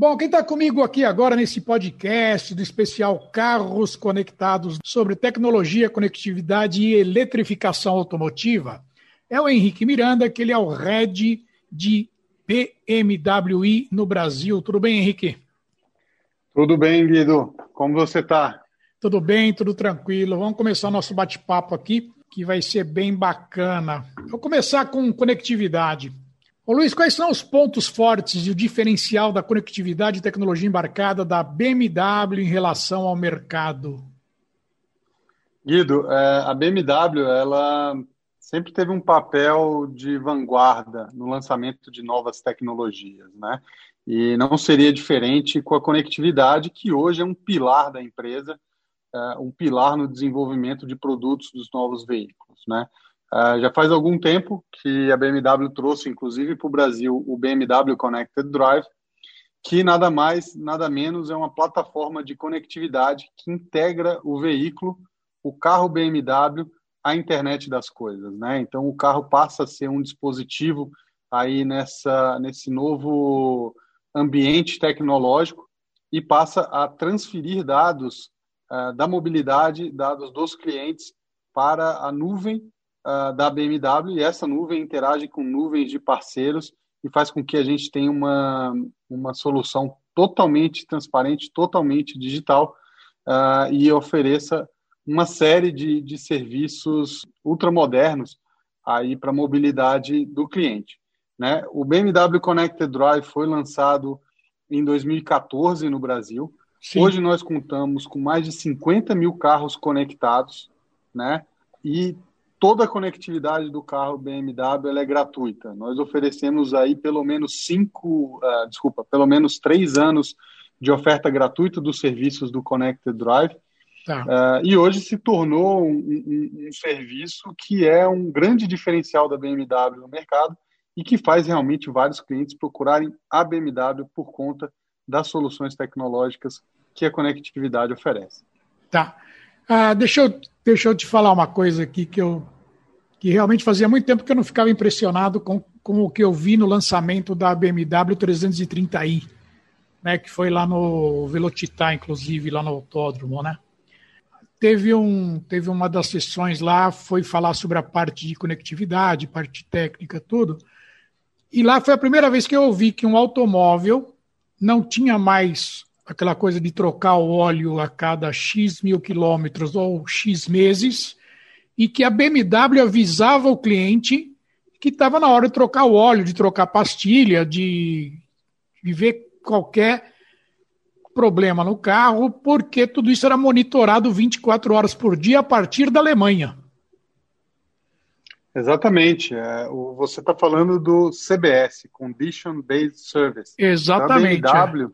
Bom, quem está comigo aqui agora nesse podcast do especial Carros Conectados sobre tecnologia, conectividade e eletrificação automotiva é o Henrique Miranda, que ele é o head de BMWi no Brasil. Tudo bem, Henrique? Tudo bem, Guido. Como você está? Tudo bem, tudo tranquilo. Vamos começar o nosso bate-papo aqui, que vai ser bem bacana. Vou começar com conectividade. Ô Luiz, quais são os pontos fortes e o diferencial da conectividade e tecnologia embarcada da BMW em relação ao mercado? Guido, é, a BMW ela sempre teve um papel de vanguarda no lançamento de novas tecnologias, né? E não seria diferente com a conectividade, que hoje é um pilar da empresa, é, um pilar no desenvolvimento de produtos dos novos veículos, né? Uh, já faz algum tempo que a BMW trouxe, inclusive, para o Brasil o BMW Connected Drive, que nada mais, nada menos é uma plataforma de conectividade que integra o veículo, o carro BMW, à internet das coisas, né? Então o carro passa a ser um dispositivo aí nessa nesse novo ambiente tecnológico e passa a transferir dados uh, da mobilidade, dados dos clientes para a nuvem uh, da BMW e essa nuvem interage com nuvens de parceiros e faz com que a gente tenha uma, uma solução totalmente transparente, totalmente digital uh, e ofereça uma série de, de serviços ultramodernos aí para a mobilidade do cliente. Né? O BMW Connected Drive foi lançado em 2014 no Brasil. Sim. Hoje nós contamos com mais de 50 mil carros conectados, né? E toda a conectividade do carro BMW é gratuita. Nós oferecemos aí pelo menos cinco, uh, desculpa, pelo menos três anos de oferta gratuita dos serviços do Connected Drive. Tá. Uh, e hoje se tornou um, um, um, serviço que é um grande diferencial da BMW no mercado e que faz realmente vários clientes procurarem a BMW por conta das soluções tecnológicas que a conectividade oferece. Tá. Ah, deixa, eu, deixa eu te falar uma coisa aqui que eu que realmente fazia muito tempo que eu não ficava impressionado com, com o que eu vi no lançamento da BMW 330i, né, que foi lá no Velocitar, inclusive, lá no autódromo, né? Teve, um, teve uma das sessões lá, foi falar sobre a parte de conectividade, parte técnica, tudo. E lá foi a primeira vez que eu ouvi que um automóvel não tinha mais aquela coisa de trocar o óleo a cada X mil quilômetros ou X meses, e que a BMW avisava o cliente que estava na hora de trocar o óleo, de trocar pastilha, de, de ver qualquer problema no carro, porque tudo isso era monitorado 24 horas por dia a partir da Alemanha. Exatamente. É, você está falando do CBS, Condition Based Service. Exatamente. A BMW,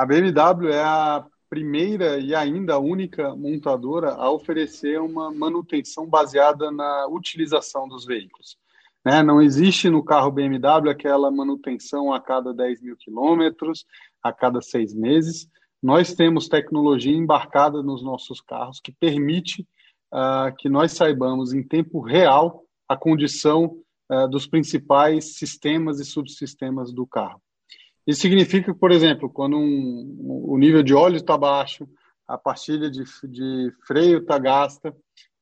a BMW é a primeira e ainda única montadora a oferecer uma manutenção baseada na utilização dos veículos. Né? Não existe no carro BMW aquela manutenção a cada 10 mil quilômetros, a cada seis meses. Nós temos tecnologia embarcada nos nossos carros que permite uh, que nós saibamos em tempo real a condição uh, dos principais sistemas e subsistemas do carro. Isso significa por exemplo, quando um, o nível de óleo está baixo, a pastilha de, de freio está gasta,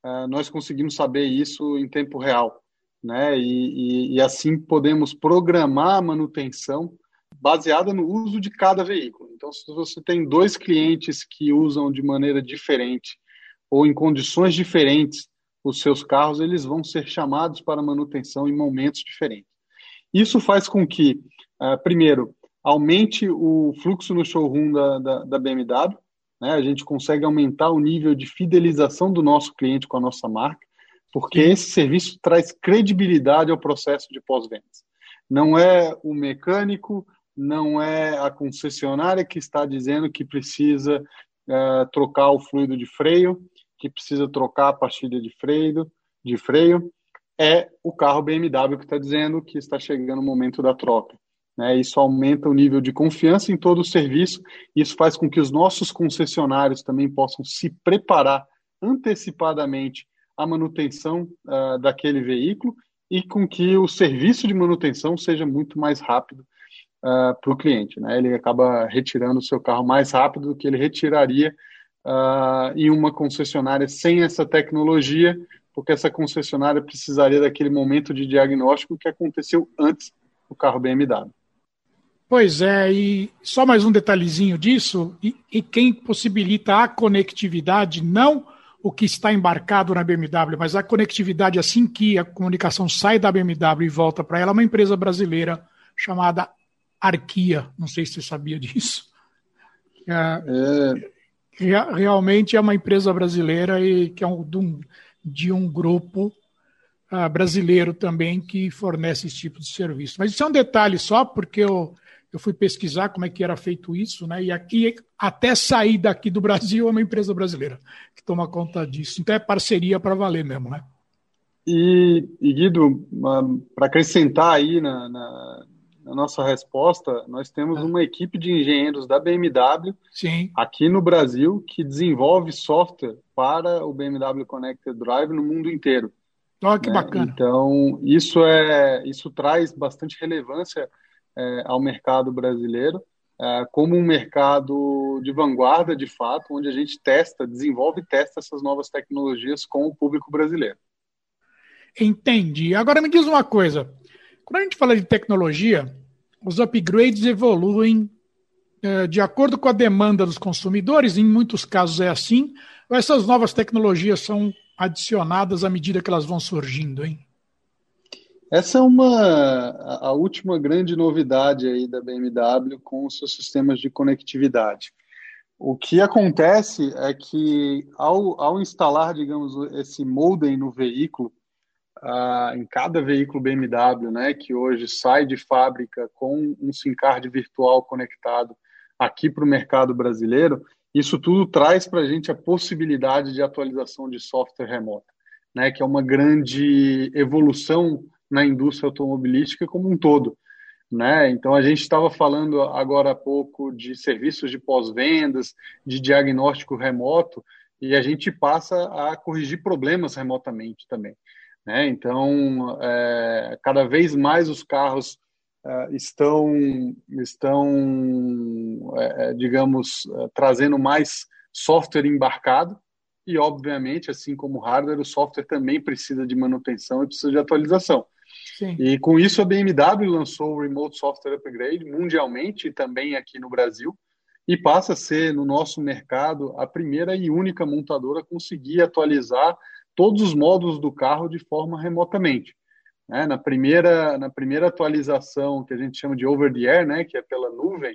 uh, nós conseguimos saber isso em tempo real. Né? E, e, e, assim podemos programar a manutenção baseada no uso de cada veículo. Então, se você tem dois clientes que usam de maneira diferente ou em condições diferentes os seus carros, eles vão ser chamados para manutenção em momentos diferentes. Isso faz com que, uh, primeiro, aumente o fluxo no showroom da, da, da BMW, né? a gente consegue aumentar o nível de fidelização do nosso cliente com a nossa marca, porque Sim. esse serviço traz credibilidade ao processo de pós-vendas. Não é o mecânico não é a concessionária que está dizendo que precisa uh, trocar o fluido de freio, que precisa trocar a pastilha de freio, de freio, é o carro BMW que está dizendo que está chegando o momento da troca. Né? Isso aumenta o nível de confiança em todo o serviço, isso faz com que os nossos concessionários também possam se preparar antecipadamente à manutenção uh, daquele veículo e com que o serviço de manutenção seja muito mais rápido uh, para o cliente. Né? Ele acaba retirando o seu carro mais rápido do que ele retiraria uh, em uma concessionária sem essa tecnologia, porque essa concessionária precisaria daquele momento de diagnóstico que aconteceu antes do carro BMW. Pois é, e só mais um detalhezinho disso, e, e quem possibilita a conectividade, não o que está embarcado na BMW, mas a conectividade assim que a comunicação sai da BMW e volta para ela, é uma empresa brasileira chamada Arquia. Não sei se você sabia disso. É, é... Realmente é uma empresa brasileira e que é um, de, um, de um grupo uh, brasileiro também que fornece esse tipo de serviço. Mas isso é um detalhe só, porque eu, eu fui pesquisar como é que era feito isso, né? E aqui, até sair daqui do Brasil, é uma empresa brasileira que toma conta disso. Então é parceria para valer mesmo, né? E, e Guido, para acrescentar aí na, na a nossa resposta, nós temos ah. uma equipe de engenheiros da BMW Sim. aqui no Brasil que desenvolve software para o BMW Connected Drive no mundo inteiro. Olha que né? bacana. Então, isso, é, isso traz bastante relevância é, ao mercado brasileiro, é, como um mercado de vanguarda, de fato, onde a gente testa, desenvolve e testa essas novas tecnologias com o público brasileiro. Entendi. Agora me diz uma coisa. Quando a gente fala de tecnologia, os upgrades evoluem é, de acordo com a demanda dos consumidores, em muitos casos é assim, essas novas tecnologias são adicionadas à medida que elas vão surgindo, hein? Essa é uma a última grande novidade aí da BMW com os seus sistemas de conectividade. O que acontece é que ao, ao instalar, digamos, esse modem no veículo, em cada veículo BMW, né, que hoje sai de fábrica com um SIM card virtual conectado aqui para o mercado brasileiro, isso tudo traz para a gente a possibilidade de atualização de software remota, né, que é uma grande evolução na indústria automobilística como um todo. Né? Então a gente estava falando agora há pouco de serviços de pós-vendas, de diagnóstico remoto, e a gente passa a corrigir problemas remotamente também. Né? Então, é, cada vez mais os carros é, estão, estão é, é digamos, é, trazendo mais software embarcado e, obviamente, assim como o hardware, o software também precisa de manutenção e precisa de atualização. Sim. E com isso a BMW lançou o Remote Software Upgrade mundialmente e também aqui no Brasil e passa a ser no nosso mercado a primeira e única montadora a conseguir atualizar todos os módulos do carro de forma remotamente. Né? Na, primeira, na primeira atualização, que a gente chama de over the air, né? que é pela nuvem,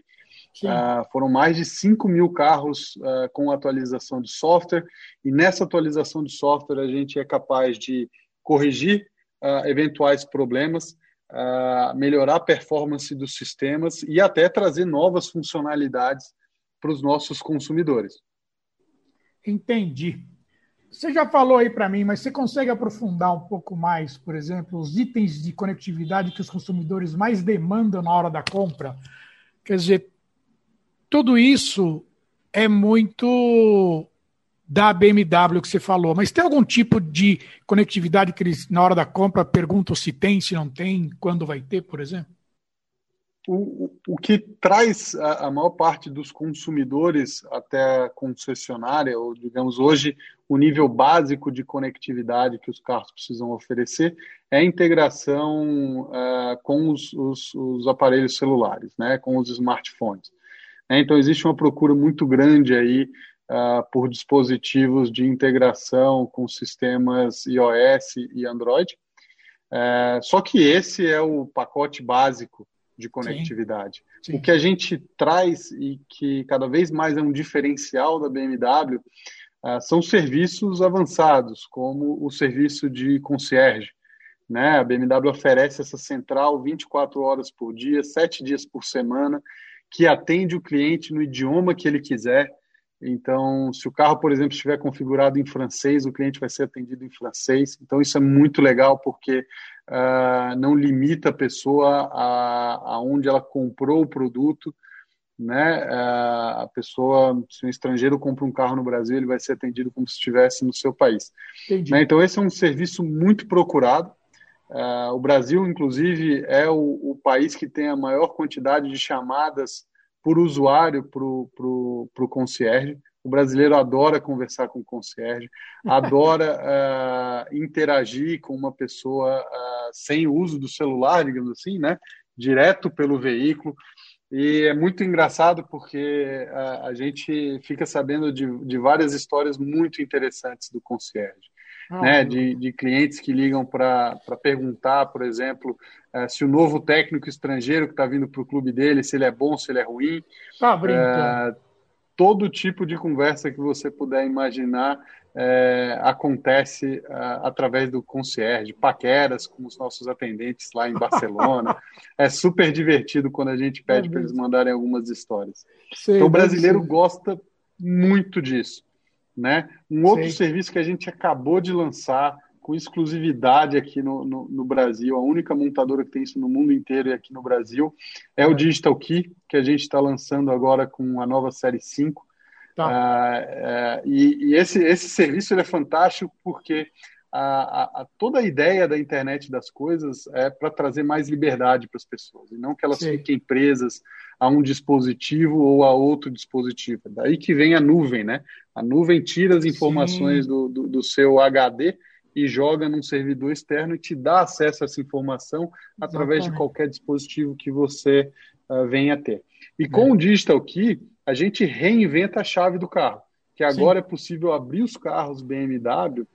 uh, foram mais de 5 mil carros uh, com atualização de software, e nessa atualização de software a gente é capaz de corrigir uh, eventuais problemas, melhorar a performance dos sistemas e até trazer novas funcionalidades para os nossos consumidores. Entendi. Você já falou aí para mim, mas você consegue aprofundar um pouco mais, por exemplo, os itens de conectividade que os consumidores mais demandam na hora da compra? Quer dizer, tudo isso é muito da BMW que você falou, mas tem algum tipo de conectividade que eles, na hora da compra, perguntam se tem, se não tem, quando vai ter, por exemplo? O, o que traz a, a, maior parte dos consumidores até a concessionária, ou digamos hoje, o nível básico de conectividade que os carros precisam oferecer é a integração uh, com os, os, os, aparelhos celulares, né, com os smartphones. É, então, existe uma procura muito grande aí uh, por dispositivos de integração com sistemas iOS e Android. Uh, só que esse é o pacote básico de conectividade. Sim, sim. O que a gente traz e que cada vez mais é um diferencial da BMW uh, são serviços avançados, como o serviço de concierge, Né? A BMW oferece essa central 24 horas por dia, 7 dias por semana, que atende o cliente no idioma que ele quiser. Então, se o carro, por exemplo, estiver configurado em francês, o cliente vai ser atendido em francês. Então, isso é muito legal porque uh, não limita a pessoa a, a onde ela comprou o produto. Né? Uh, a pessoa, se um estrangeiro compra um carro no Brasil, ele vai ser atendido como se estivesse no seu país. Né? Então, esse é um serviço muito procurado. Uh, o Brasil, inclusive, é o, o, país que tem a maior quantidade de chamadas por usuário para o concierge. O brasileiro adora conversar com o concierge, adora uh, interagir com uma pessoa uh, sem o uso do celular, digamos assim, né? direto pelo veículo. E é muito engraçado porque a, a gente fica sabendo de, de várias histórias muito interessantes do concierge ah, né, de, de clientes que ligam para perguntar, por exemplo, uh, se o novo técnico estrangeiro que está vindo para o clube dele, se ele é bom, se ele é ruim. Tá brincando. Uh, todo tipo de conversa que você puder imaginar é, acontece através do concierge, paqueras com os nossos atendentes lá em Barcelona. é super divertido quando a gente pede é para eles mandarem algumas histórias. Sei, então, o brasileiro gosta muito disso. Né? Um outro Sim. serviço que a gente acabou de lançar com exclusividade aqui no, no, no, Brasil, a única montadora que tem isso no mundo inteiro e aqui no Brasil, é, é. o Digital Key, que a gente está lançando agora com a nova série 5. Tá. Uh, uh, e, e esse, esse serviço é fantástico porque a, a, toda a ideia da internet das coisas é para trazer mais liberdade para as pessoas, e não que elas Sim. fiquem presas a um dispositivo ou a outro dispositivo. Daí que vem a nuvem, né? A nuvem tira as informações do, do, do, seu HD e joga num servidor externo e te dá acesso a essa informação através Exatamente. de qualquer dispositivo que você uh, venha ter. E é. com o Digital Key, a gente reinventa a chave do carro, que agora Sim. é possível abrir os carros BMW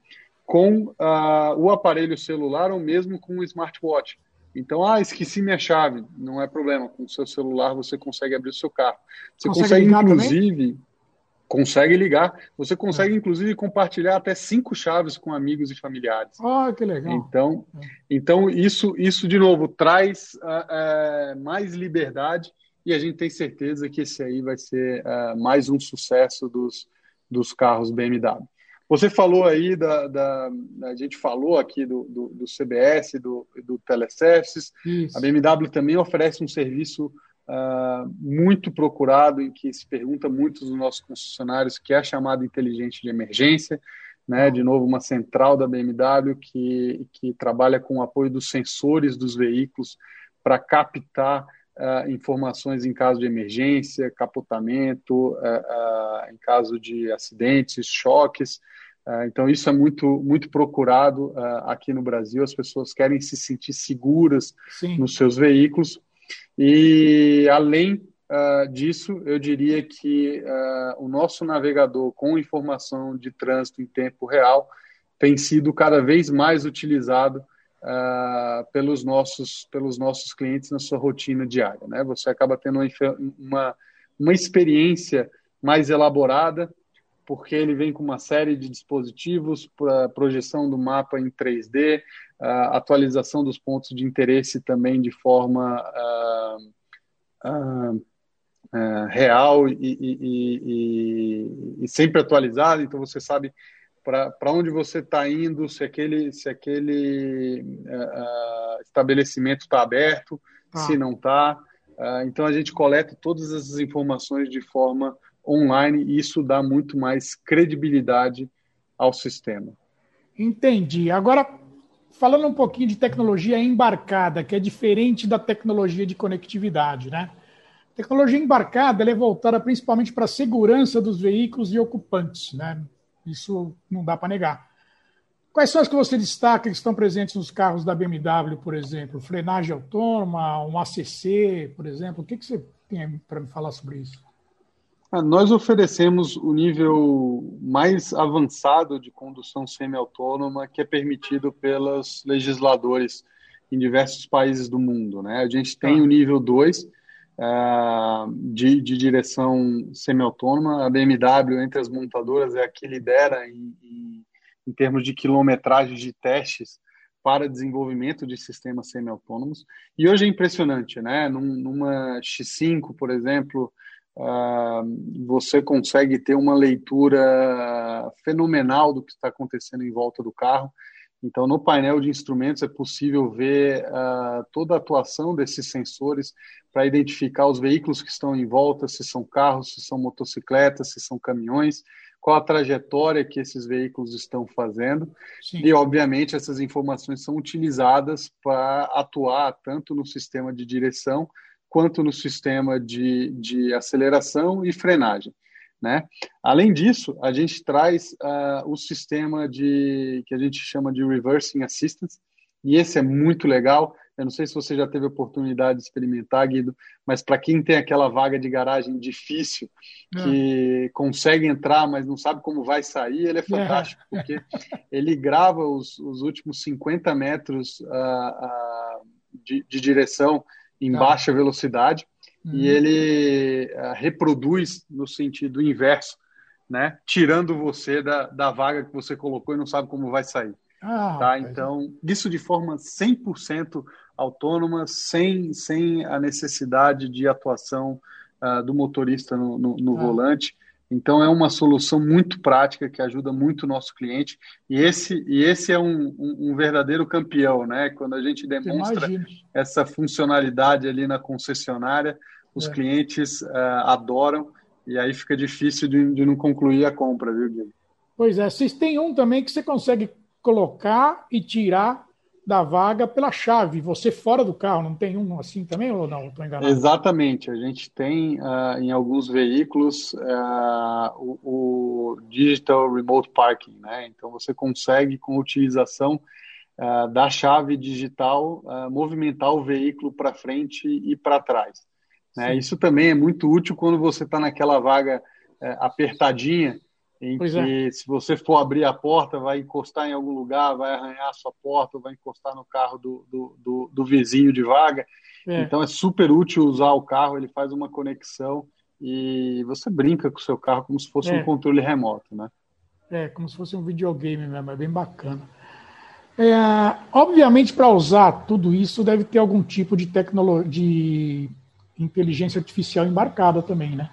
com uh, o aparelho celular ou mesmo com o smartwatch. Então, ah, esqueci minha chave, não é problema. Com o seu celular você consegue abrir o seu carro. Você consegue, consegue inclusive, também? consegue ligar. Você consegue, é. inclusive, compartilhar até cinco chaves com amigos e familiares. Ah, que legal. Então, é. então isso, isso de novo traz uh, uh, mais liberdade e a gente tem certeza que esse aí vai ser uh, mais um sucesso dos, dos carros BMW. Você falou aí da, da, a gente falou aqui do, do, do CBS, do, do Teleservices. A BMW também oferece um serviço uh, muito procurado em que se pergunta muito dos nossos concessionários, que é a chamada inteligente de emergência. Né, de novo, uma central da BMW que, que trabalha com o apoio dos sensores dos veículos para captar uh, informações em caso de emergência, capotamento, uh, uh, em caso de acidentes, choques. então, isso é muito, muito procurado aqui no Brasil. As pessoas querem se sentir seguras Sim. nos seus veículos. E, além disso, eu diria que o nosso navegador com informação de trânsito em tempo real tem sido cada vez mais utilizado uh, pelos, nossos, pelos nossos clientes na sua rotina diária. Né? Você acaba tendo uma, uma, experiência mais elaborada, porque ele vem com uma série de dispositivos para projeção do mapa em 3D, uh, atualização dos pontos de interesse também de forma uh, uh, real e, e, e, e, sempre atualizada. Então você sabe para onde você está indo, se aquele, se aquele uh, estabelecimento está aberto, ah. se não está. Uh, então a gente coleta todas essas informações de forma online e isso dá muito mais credibilidade ao sistema. Entendi. Agora, falando um pouquinho de tecnologia embarcada, que é diferente da tecnologia de conectividade, né? A tecnologia embarcada é voltada principalmente para a segurança dos veículos e ocupantes, né? Isso não dá para negar. Quais são as que você destaca que estão presentes nos carros da BMW, por exemplo? Frenagem autônoma, um ACC, por exemplo? O que, que você tem para me falar sobre isso? Ah, nós oferecemos o nível mais avançado de condução semi-autônoma que é permitido pelos legisladores em diversos países do mundo. Né? A gente tem ah. o nível 2, uh, de, de, direção semi-autônoma. A BMW, entre as montadoras, é a que lidera em, em, em termos de quilometragem de testes para desenvolvimento de sistemas semi-autônomos. E hoje é impressionante, né? Num, numa X5, por exemplo, uh, você consegue ter uma leitura fenomenal do que está acontecendo em volta do carro. Então, no painel de instrumentos é possível ver uh, toda a atuação desses sensores para identificar os veículos que estão em volta, se são carros, se são motocicletas, se são caminhões, qual a trajetória que esses veículos estão fazendo. Sim. E, obviamente, essas informações são utilizadas para atuar tanto no sistema de direção quanto no sistema de, de aceleração e frenagem. Né? Além disso, a gente traz uh, o sistema de que a gente chama de reversing assistance, e esse é muito legal. Eu não sei se você já teve a oportunidade de experimentar, Guido, mas para quem tem aquela vaga de garagem difícil, é. que consegue entrar, mas não sabe como vai sair, ele é, é. fantástico, é. porque ele grava os, os últimos 50 metros uh, uh, de, de, direção em tá. baixa velocidade uhum. e ele uh, reproduz no sentido inverso, né? tirando você da, da vaga que você colocou e não sabe como vai sair. Ah, tá? Então, isso de forma 100% autônoma, sem, sem a necessidade de atuação uh, do motorista no, no, no ah. volante. Então, é uma solução muito prática que ajuda muito o nosso cliente. E esse, e esse é um, um, um verdadeiro campeão, né? Quando a gente demonstra Imagina. essa funcionalidade ali na concessionária, os é. clientes uh, adoram e aí fica difícil de, de não concluir a compra, viu, Guilherme? Pois é, vocês têm um também que você consegue colocar e tirar da vaga pela chave, você fora do carro, não tem um assim também ou não? Estou enganado? Exatamente, a gente tem uh, em alguns veículos uh, o, o, Digital Remote Parking, né? Então você consegue com utilização uh, da chave digital movimentar o veículo para frente e para trás. Né? Isso também é muito útil quando você está naquela vaga apertadinha em pois que é. se você for abrir a porta, vai encostar em algum lugar, vai arranhar a sua porta, vai encostar no carro do, do, do, do vizinho de vaga. É. Então é super útil usar o carro, ele faz uma conexão e você brinca com o seu carro como se fosse é. um controle remoto, né? É, como se fosse um videogame mesmo, é bem bacana. É, obviamente, para usar tudo isso, deve ter algum tipo de tecnologia, de inteligência artificial embarcada também, né?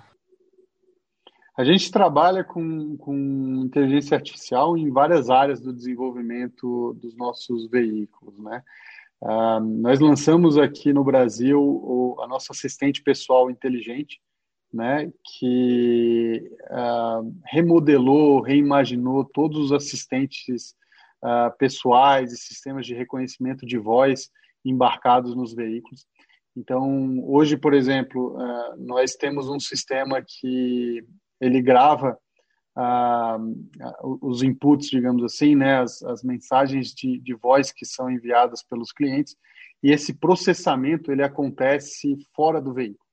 A gente trabalha com, com inteligência artificial em várias áreas do desenvolvimento dos nossos veículos, né? Uh, nós lançamos aqui no Brasil o, a nossa assistente pessoal inteligente, né, que uh, remodelou, reimaginou todos os assistentes uh, pessoais e sistemas de reconhecimento de voz embarcados nos veículos. Então, hoje, por exemplo, nós temos um sistema que ele grava ah, os inputs, digamos assim, né, as, as mensagens de, de voz que são enviadas pelos clientes, e esse processamento ele acontece fora do veículo.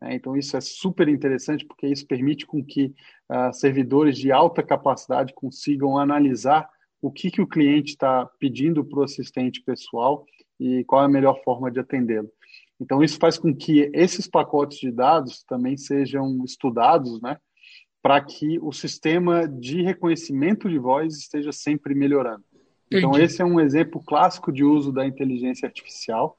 Né? Então isso é super interessante porque isso permite com que ah, servidores de alta capacidade consigam analisar o que, que o cliente está pedindo para o assistente pessoal e qual é a melhor forma de atendê-lo. Então isso faz com que esses pacotes de dados também sejam estudados, né? para que o sistema de reconhecimento de voz esteja sempre melhorando. Então, Entendi. esse é um exemplo clássico de uso da inteligência artificial,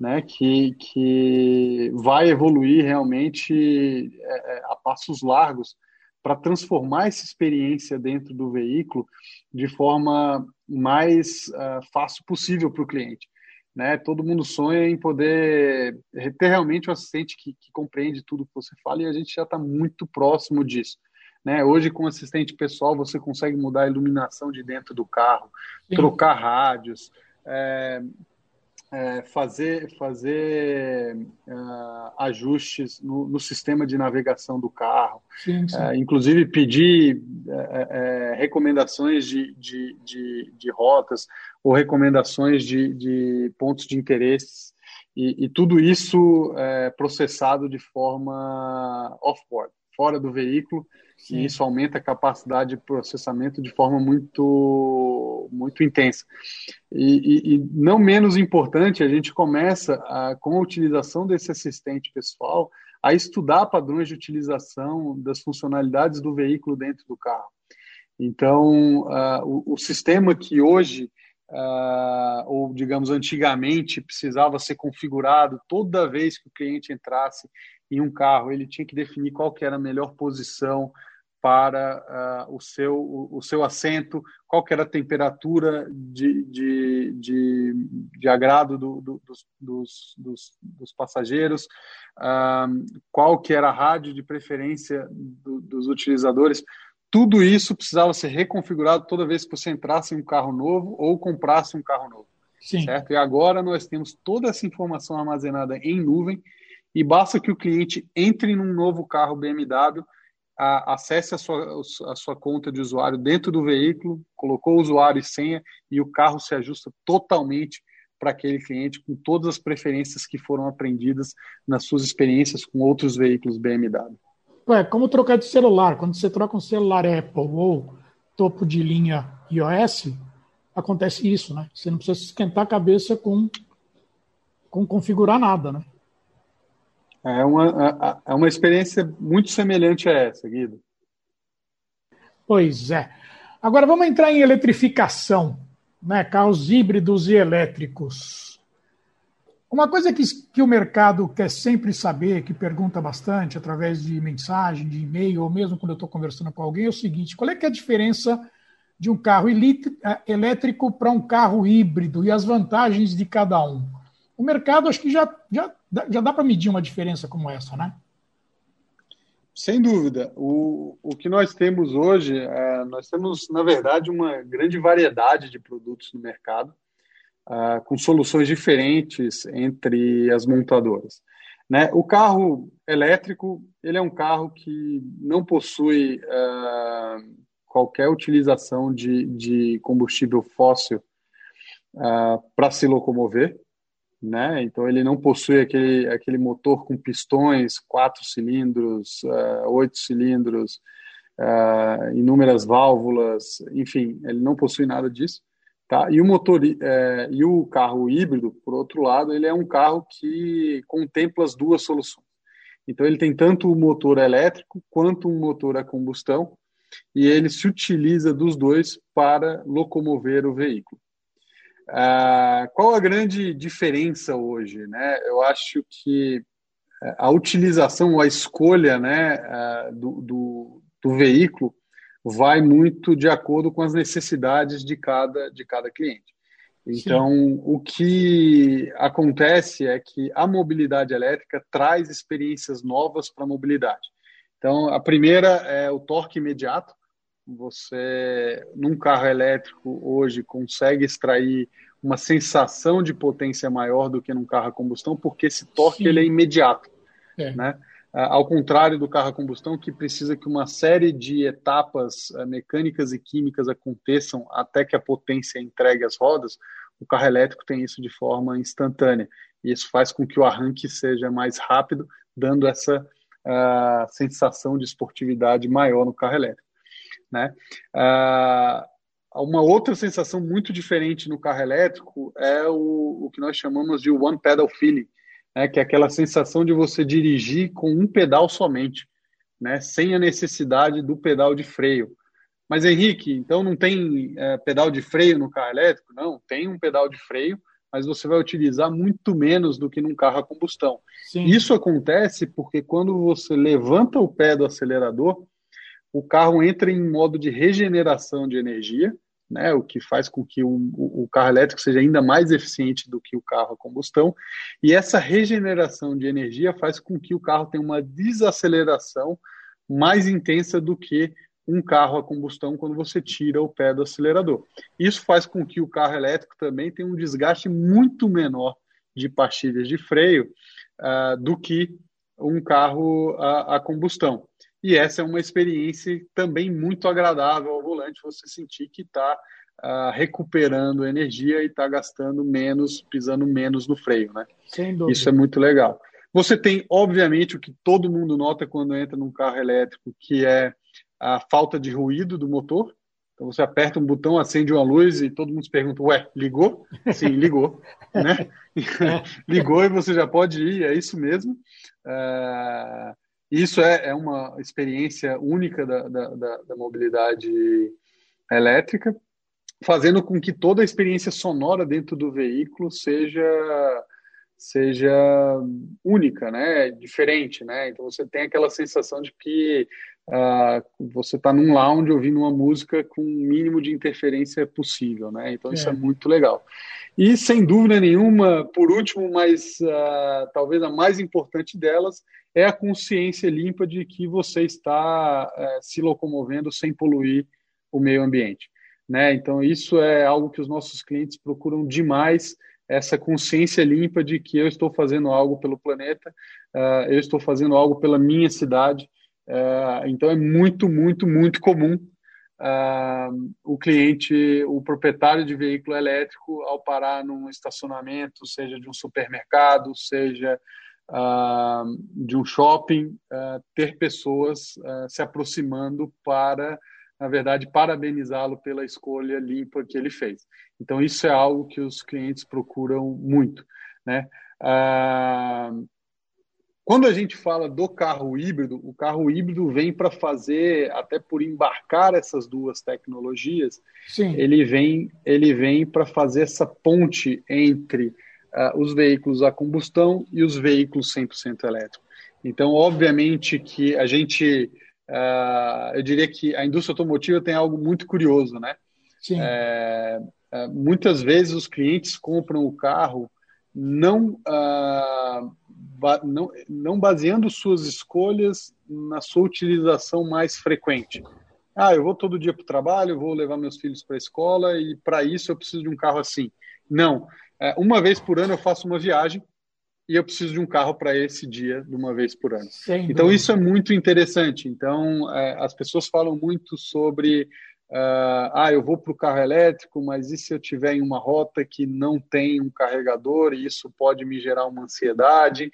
né, que, que vai evoluir realmente é, é a passos largos para transformar essa experiência dentro do veículo de forma mais uh, fácil possível para o cliente né? Todo mundo sonha em poder ter realmente um assistente que, que compreende tudo que você fala e a gente já está muito próximo disso. Né? Hoje, com assistente pessoal, você consegue mudar a iluminação de dentro do carro, Sim. trocar rádios, é, é, fazer, fazer uh, ajustes no, no, sistema de navegação do carro, sim, sim. É, inclusive pedir é, recomendações de, de, de, de, rotas ou recomendações de, de pontos de interesse, e, e tudo isso é processado de forma off-board, fora do veículo, Sim. e isso aumenta a capacidade de processamento de forma muito, muito intensa. E, e, e não menos importante, a gente começa, a, com a utilização desse assistente pessoal, a estudar padrões de utilização das funcionalidades do veículo dentro do carro. Então, uh, o, o, sistema que hoje uh, ou digamos antigamente, precisava ser configurado toda vez que o cliente entrasse em um carro, ele tinha que definir qual que era a melhor posição para uh, o, seu, o, o, seu assento, qual que era a temperatura de, de, de, de agrado do, do, dos, dos, dos, dos, passageiros, uh, qual que era a rádio de preferência do, dos utilizadores. Tudo isso precisava ser reconfigurado toda vez que você entrasse em um carro novo ou comprasse um carro novo. Sim. Certo? E agora nós temos toda essa informação armazenada em nuvem e basta que o cliente entre num novo carro BMW a, acesse a sua, a sua conta de usuário dentro do veículo, colocou o usuário e senha e o carro se ajusta totalmente para aquele cliente com todas as preferências que foram aprendidas nas suas experiências com outros veículos BMW. É como trocar de celular. Quando você troca um celular Apple ou topo de linha iOS, acontece isso, né? Você não precisa esquentar a cabeça com, com configurar nada, né? É uma, é uma experiência muito semelhante a essa, Guido. Pois é. Agora vamos entrar em eletrificação, né? carros híbridos e elétricos. Uma coisa que, que o mercado quer sempre saber, que pergunta bastante através de mensagem, de e-mail, ou mesmo quando eu estou conversando com alguém, é o seguinte: qual é, que é a diferença de um carro é, elétrico para um carro híbrido e as vantagens de cada um? O mercado acho que já, já já dá para medir uma diferença como essa, né? Sem dúvida. O, o que nós temos hoje, é, nós temos, na verdade, uma grande variedade de produtos no mercado, uh, com soluções diferentes entre as montadoras. Né? O carro elétrico, ele é um carro que não possui uh, qualquer utilização de, de combustível fóssil uh, para se locomover né? Então ele não possui aquele, aquele motor com pistões, quatro cilindros, uh, oito cilindros, uh, inúmeras válvulas, enfim, ele não possui nada disso. Tá? E o motor uh, e o carro híbrido, por outro lado, ele é um carro que contempla as duas soluções. Então ele tem tanto o motor elétrico quanto um motor a combustão e ele se utiliza dos dois para locomover o veículo. Ah, qual a grande diferença hoje? Né? Eu acho que eh, a utilização, a escolha né, ah, do, do, do, veículo vai muito de acordo com as necessidades de cada, de cada cliente. Então, Sim. o que acontece é que a mobilidade elétrica traz experiências novas para a mobilidade. Então, a primeira é o torque imediato, você, num carro elétrico, hoje consegue extrair uma sensação de potência maior do que num carro a combustão, porque esse torque ele é imediato. É. Né? Ao contrário do carro a combustão, que precisa que uma série de etapas eh, mecânicas e químicas aconteçam até que a potência entregue às rodas, o carro elétrico tem isso de forma instantânea. E isso faz com que o arranque seja mais rápido, dando essa uh, sensação de esportividade maior no carro elétrico. Né? Uh, uma outra sensação muito diferente no carro elétrico é o, o que nós chamamos de one pedal feeling, né? que é aquela sensação de você dirigir com um pedal somente, né? sem a necessidade do pedal de freio. Mas Henrique, então não tem é, pedal de freio no carro elétrico? Não, tem um pedal de freio, mas você vai utilizar muito menos do que num carro a combustão. Sim. Isso acontece porque quando você levanta o pé do acelerador, o carro entra em modo de regeneração de energia, né, o que faz com que o, o, carro elétrico seja ainda mais eficiente do que o carro a combustão, e essa regeneração de energia faz com que o carro tenha uma desaceleração mais intensa do que um carro a combustão quando você tira o pé do acelerador. Isso faz com que o carro elétrico também tenha um desgaste muito menor de pastilhas de freio uh, do que um carro a, a combustão. E essa é uma experiência também muito agradável ao volante, você sentir que está uh, ah, recuperando energia e está gastando menos, pisando menos no freio, né? Sem dúvida. Isso é muito legal. Você tem, obviamente, o que todo mundo nota quando entra num carro elétrico, que é a falta de ruído do motor. Então você aperta um botão, acende uma luz e todo mundo se pergunta, ué, ligou? Sim, ligou. né? ligou e você já pode ir, é isso mesmo. Uh, isso é, é uma experiência única da, da, da, da mobilidade elétrica. fazendo com que toda a experiência sonora dentro do veículo seja seja única, né, diferente, né. Então você tem aquela sensação de que uh, você está num lounge ouvindo uma música com o mínimo de interferência possível, né. Então é. isso é muito legal. E sem dúvida nenhuma, por último, mas uh, talvez a mais importante delas é a consciência limpa de que você está uh, se locomovendo sem poluir o meio ambiente. Né? Então, isso é algo que os nossos clientes procuram demais, essa consciência limpa de que eu estou fazendo algo pelo planeta, uh, eu estou fazendo algo pela minha cidade. Uh, então, é muito, muito, muito comum uh, o cliente, o proprietário de veículo elétrico, ao parar num estacionamento, seja de um supermercado, seja de um shopping, ter pessoas se aproximando para na verdade, parabenizá-lo pela escolha limpa que ele fez. Então, isso é algo que os clientes procuram muito. Né? Ah, quando a gente fala do carro híbrido, o carro híbrido vem para fazer, até por embarcar essas duas tecnologias, Sim. ele vem, ele vem para fazer essa ponte entre uh, os veículos a combustão e os veículos 100% elétricos. Então, obviamente que a gente uh, eu diria que a indústria automotiva tem algo muito curioso, né? Sim. É, é, muitas vezes os clientes compram o carro não, uh, ba não, não baseando suas escolhas na sua utilização mais frequente. Ah, eu vou todo dia para o trabalho, vou levar meus filhos para a escola e para isso eu preciso de um carro assim. Não. É, uma vez por ano eu faço uma viagem e eu preciso de um carro para esse dia de uma vez por ano. Sem então dúvida. isso é muito interessante. Então é, as pessoas falam muito sobre uh, ah eu vou para o carro elétrico, mas e se eu tiver em uma rota que não tem um carregador e isso pode me gerar uma ansiedade?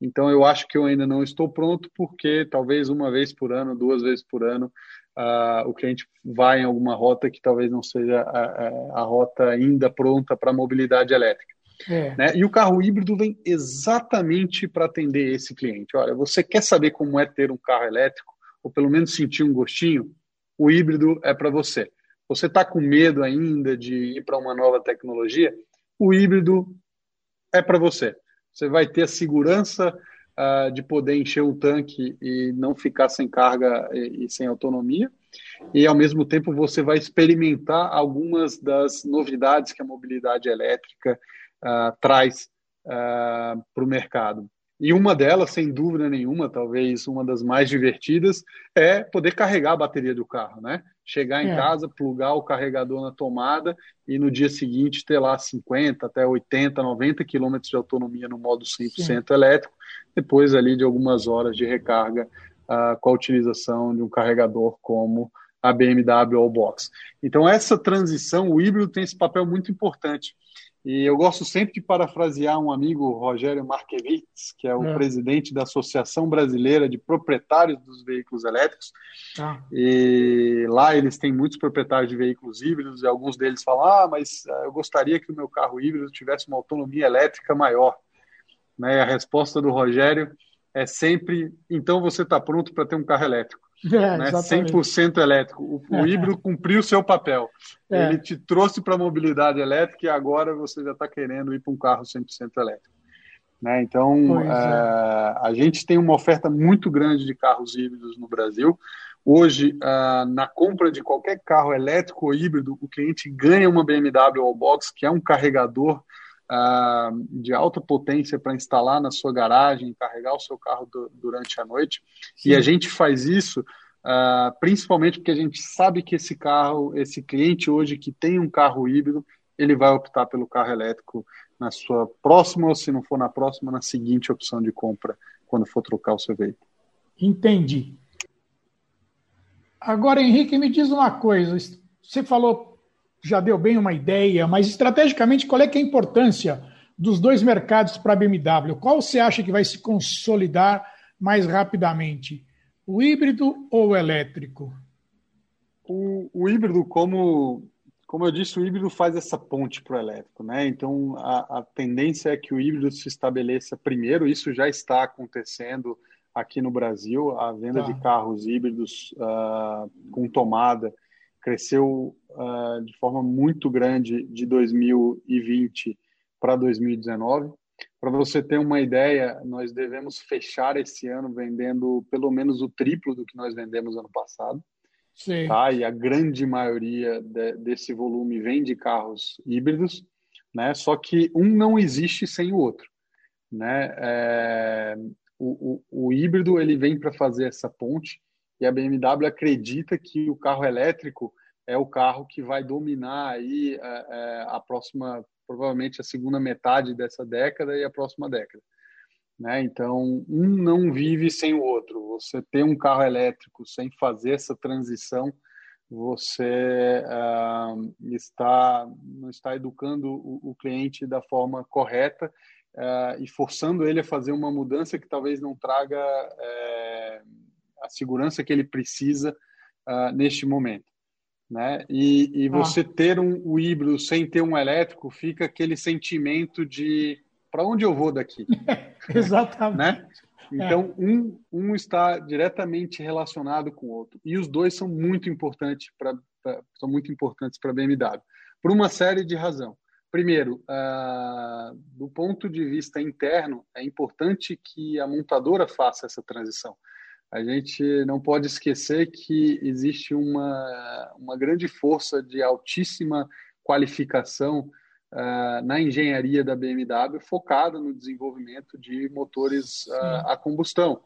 Então eu acho que eu ainda não estou pronto porque talvez uma vez por ano, duas vezes por ano Uh, o cliente vai em alguma rota que talvez não seja a, a, a rota ainda pronta para mobilidade elétrica. É. Né? E o carro híbrido vem exatamente para atender esse cliente. Olha, você quer saber como é ter um carro elétrico, ou pelo menos sentir um gostinho? O híbrido é para você. Você está com medo ainda de ir para uma nova tecnologia? O híbrido é para você. Você vai ter a segurança uh, de poder encher o tanque e não ficar sem carga e, e sem autonomia e ao mesmo tempo você vai experimentar algumas das novidades que a mobilidade elétrica uh, traz uh, ah, para o mercado. E uma delas, sem dúvida nenhuma, talvez uma das mais divertidas, é poder carregar a bateria do carro, né? Chegar em é. casa, plugar o carregador na tomada e no dia seguinte ter lá 50 até 80, 90 quilômetros de autonomia no modo 100% Sim. elétrico, depois ali de algumas horas de recarga uh, com a utilização de um carregador como a BMW All Box. Então essa transição, o híbrido tem esse papel muito importante e eu gosto sempre de parafrasear um amigo, Rogério Markevitz, que é o é. presidente da Associação Brasileira de Proprietários dos Veículos Elétricos. Ah. E lá eles têm muitos proprietários de veículos híbridos, e alguns deles falam: Ah, mas ah, eu gostaria que o meu carro híbrido tivesse uma autonomia elétrica maior. Né? E a resposta do Rogério é sempre: então você está pronto para ter um carro elétrico. É, né? 100% elétrico. O, o híbrido cumpriu o seu papel. É. Ele te trouxe para a mobilidade elétrica e agora você já está querendo ir para um carro 100% elétrico. Né? Então, é. é. a gente tem uma oferta muito grande de carros híbridos no Brasil. Hoje, uh, na compra de qualquer carro elétrico ou híbrido, o cliente ganha uma BMW Allbox, que é um carregador uh, de alta potência para instalar na sua garagem, carregar o seu carro do, durante a noite. Sim. E a gente faz isso uh, principalmente porque a gente sabe que esse carro, esse cliente hoje que tem um carro híbrido, ele vai optar pelo carro elétrico na sua próxima, ou se não for na próxima, na seguinte opção de compra, quando for trocar o seu veículo. Entendi. Agora, Henrique, me diz uma coisa. Você falou já deu bem uma ideia, mas estrategicamente, qual é, é a importância dos dois mercados para a BMW? Qual você acha que vai se consolidar mais rapidamente? O híbrido ou o elétrico? O, o híbrido, como, como eu disse, o híbrido faz essa ponte para o elétrico, né? Então a, a tendência é que o híbrido se estabeleça primeiro, isso já está acontecendo aqui no Brasil, a venda tá. de carros híbridos uh, com tomada cresceu uh, de forma muito grande de 2020 para 2019. Para você ter uma ideia, nós devemos fechar esse ano vendendo pelo menos o triplo do que nós vendemos ano passado. Sim. Tá? E a grande maioria de, desse volume vem de carros híbridos, né? Só que um não existe sem o outro, né? É, o, o, o híbrido ele vem para fazer essa ponte e a BMW acredita que o carro elétrico é o carro que vai dominar aí é, é, a próxima, provavelmente a segunda metade dessa década e a próxima década. Né? Então, um não vive sem o outro. Você ter um carro elétrico sem fazer essa transição, você uh, está não está educando o, o cliente da forma correta uh, e forçando ele a fazer uma mudança que talvez não traga uh, a segurança que ele precisa ah, neste momento. Né? E, e você ah. ter um, o híbrido sem ter um elétrico fica aquele sentimento de para onde eu vou daqui? Exatamente. né? Então, é. um, um está diretamente relacionado com o outro. E os dois são muito importantes para são muito importantes para a BMW, por uma série de razões. Primeiro, uh, do ponto de vista interno, é importante que a montadora faça essa transição. A gente não pode esquecer que existe uma, uma grande força de altíssima qualificação uh, na engenharia da BMW focada no desenvolvimento de motores uh, a combustão.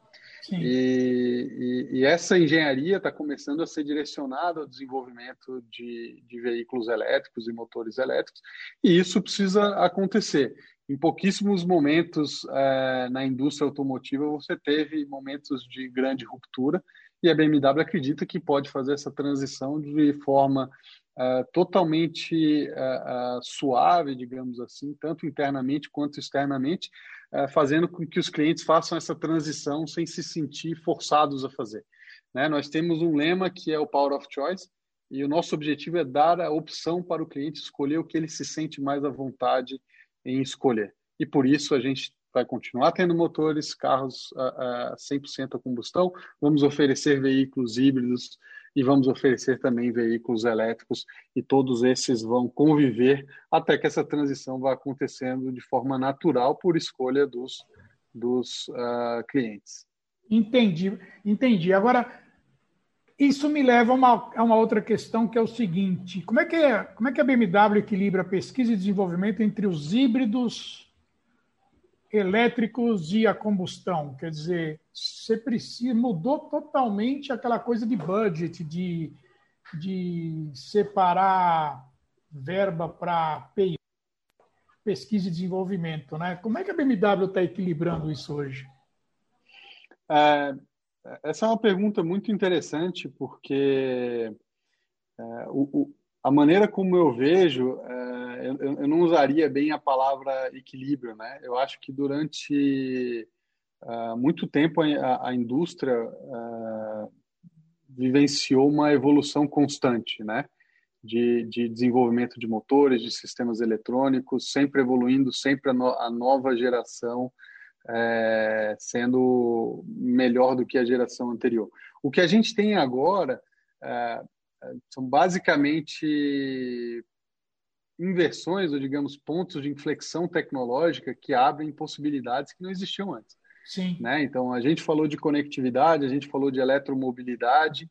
E, e, e, essa engenharia está começando a ser direcionada ao desenvolvimento de, de veículos elétricos e motores elétricos, e isso precisa acontecer. Em pouquíssimos momentos uh, na indústria automotiva você teve momentos de grande ruptura, e a BMW acredita que pode fazer essa transição de forma uh, totalmente uh, uh, suave, digamos assim, tanto internamente quanto externamente, fazendo com que os clientes façam essa transição sem se sentir forçados a fazer. Né? Nós temos um lema que é o Power of Choice, e o nosso objetivo é dar a opção para o cliente escolher o que ele se sente mais à vontade em escolher. E por isso a gente vai continuar tendo motores, carros a, a 100% a combustão, vamos oferecer veículos híbridos e vamos oferecer também veículos elétricos e todos esses vão conviver até que essa transição vá acontecendo de forma natural por escolha dos, dos uh, clientes. Entendi, entendi. Agora, isso me leva a uma, a uma, outra questão que é o seguinte: como é que, é, como é que a BMW equilibra pesquisa e desenvolvimento entre os híbridos elétricos e a combustão. Quer dizer, você precisa mudou totalmente aquela coisa de budget, de, de separar verba para pesquisa e desenvolvimento, né? Como é que a BMW está equilibrando isso hoje? É, essa é uma pergunta muito interessante porque é, o, o, a maneira como eu vejo é, eu, eu, não usaria bem a palavra equilíbrio, né? Eu acho que durante uh, muito tempo a, a indústria uh, vivenciou uma evolução constante, né? De, de, desenvolvimento de motores, de sistemas eletrônicos, sempre evoluindo, sempre a, no, a nova geração é, sendo melhor do que a geração anterior. O que a gente tem agora é, são basicamente inversões, ou digamos, pontos de inflexão tecnológica que abrem possibilidades que não existiam antes. Sim. Né? Então, a gente falou de conectividade, a gente falou de eletromobilidade,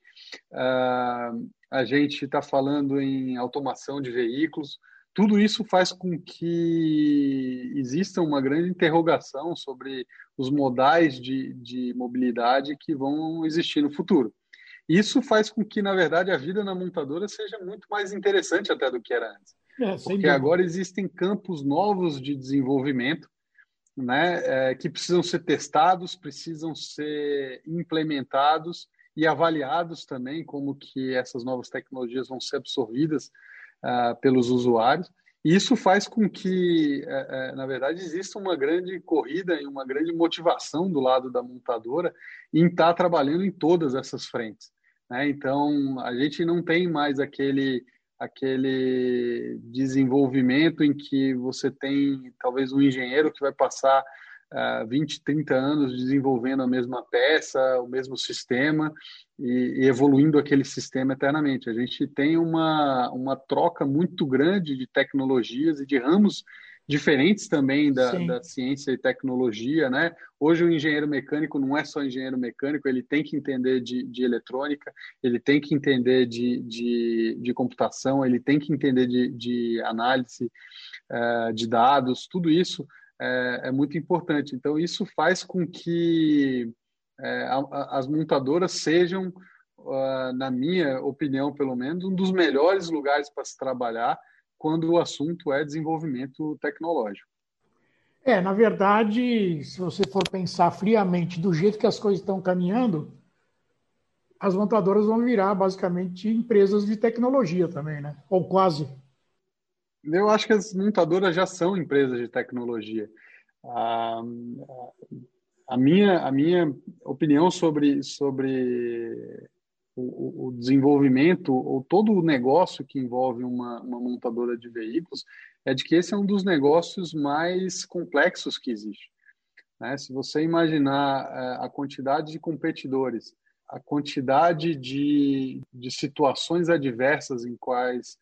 uh, a gente está falando em automação de veículos. Tudo isso faz com que exista uma grande interrogação sobre os modais de, de mobilidade que vão existir no futuro. Isso faz com que, na verdade, a vida na montadora seja muito mais interessante até do que era antes. É, porque agora existem campos novos de desenvolvimento né, é, que precisam ser testados, precisam ser implementados e avaliados também como que essas novas tecnologias vão ser absorvidas uh, pelos usuários. E isso faz com que, uh, uh, na verdade, exista uma grande corrida e uma grande motivação do lado da montadora em estar trabalhando em todas essas frentes. Né? Então, a gente não tem mais aquele aquele desenvolvimento em que você tem talvez um engenheiro que vai passar uh, 20, 30 anos desenvolvendo a mesma peça, o mesmo sistema e, e, evoluindo aquele sistema eternamente. A gente tem uma, uma troca muito grande de tecnologias e de ramos diferentes também da, da, ciência e tecnologia, né? Hoje o engenheiro mecânico não é só engenheiro mecânico, ele tem que entender de, de eletrônica, ele tem que entender de, de, de computação, ele tem que entender de, de análise uh, de dados, tudo isso é, é, muito importante. Então isso faz com que é, a, as montadoras sejam, uh, na minha opinião pelo menos, um dos melhores lugares para se trabalhar quando o assunto é desenvolvimento tecnológico. É, na verdade, se você for pensar friamente do jeito que as coisas estão caminhando, as montadoras vão virar basicamente empresas de tecnologia também, né? Ou quase. Eu acho que as montadoras já são empresas de tecnologia. A, a minha, a minha opinião sobre, sobre o, o, desenvolvimento ou todo o negócio que envolve uma, uma montadora de veículos é de que esse é um dos negócios mais complexos que existe. Né? Se você imaginar é, a quantidade de competidores, a quantidade de, de situações adversas em quais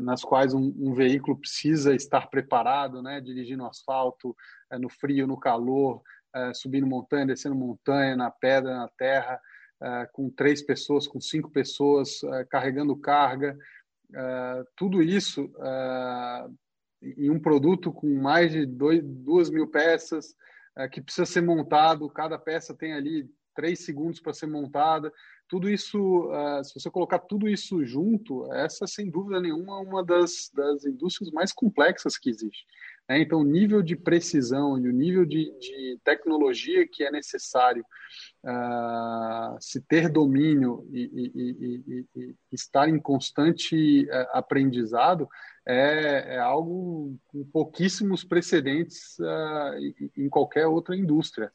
nas quais um, um, veículo precisa estar preparado, né, dirigindo asfalto, é, no frio, no calor, subindo montanha, descendo montanha, na pedra, na terra, com três pessoas, com cinco pessoas, carregando carga, tudo isso em um produto com mais de dois, duas mil peças, que precisa ser montado, cada peça tem ali três segundos para ser montada. Tudo isso, se você colocar tudo isso junto, essa sem dúvida nenhuma é uma das, das indústrias mais complexas que existe. Né? Então, o nível de precisão e o nível de, de tecnologia que é necessário uh, se ter domínio e, e, e, e estar em constante uh, aprendizado é, é, algo com pouquíssimos precedentes uh, em qualquer outra indústria.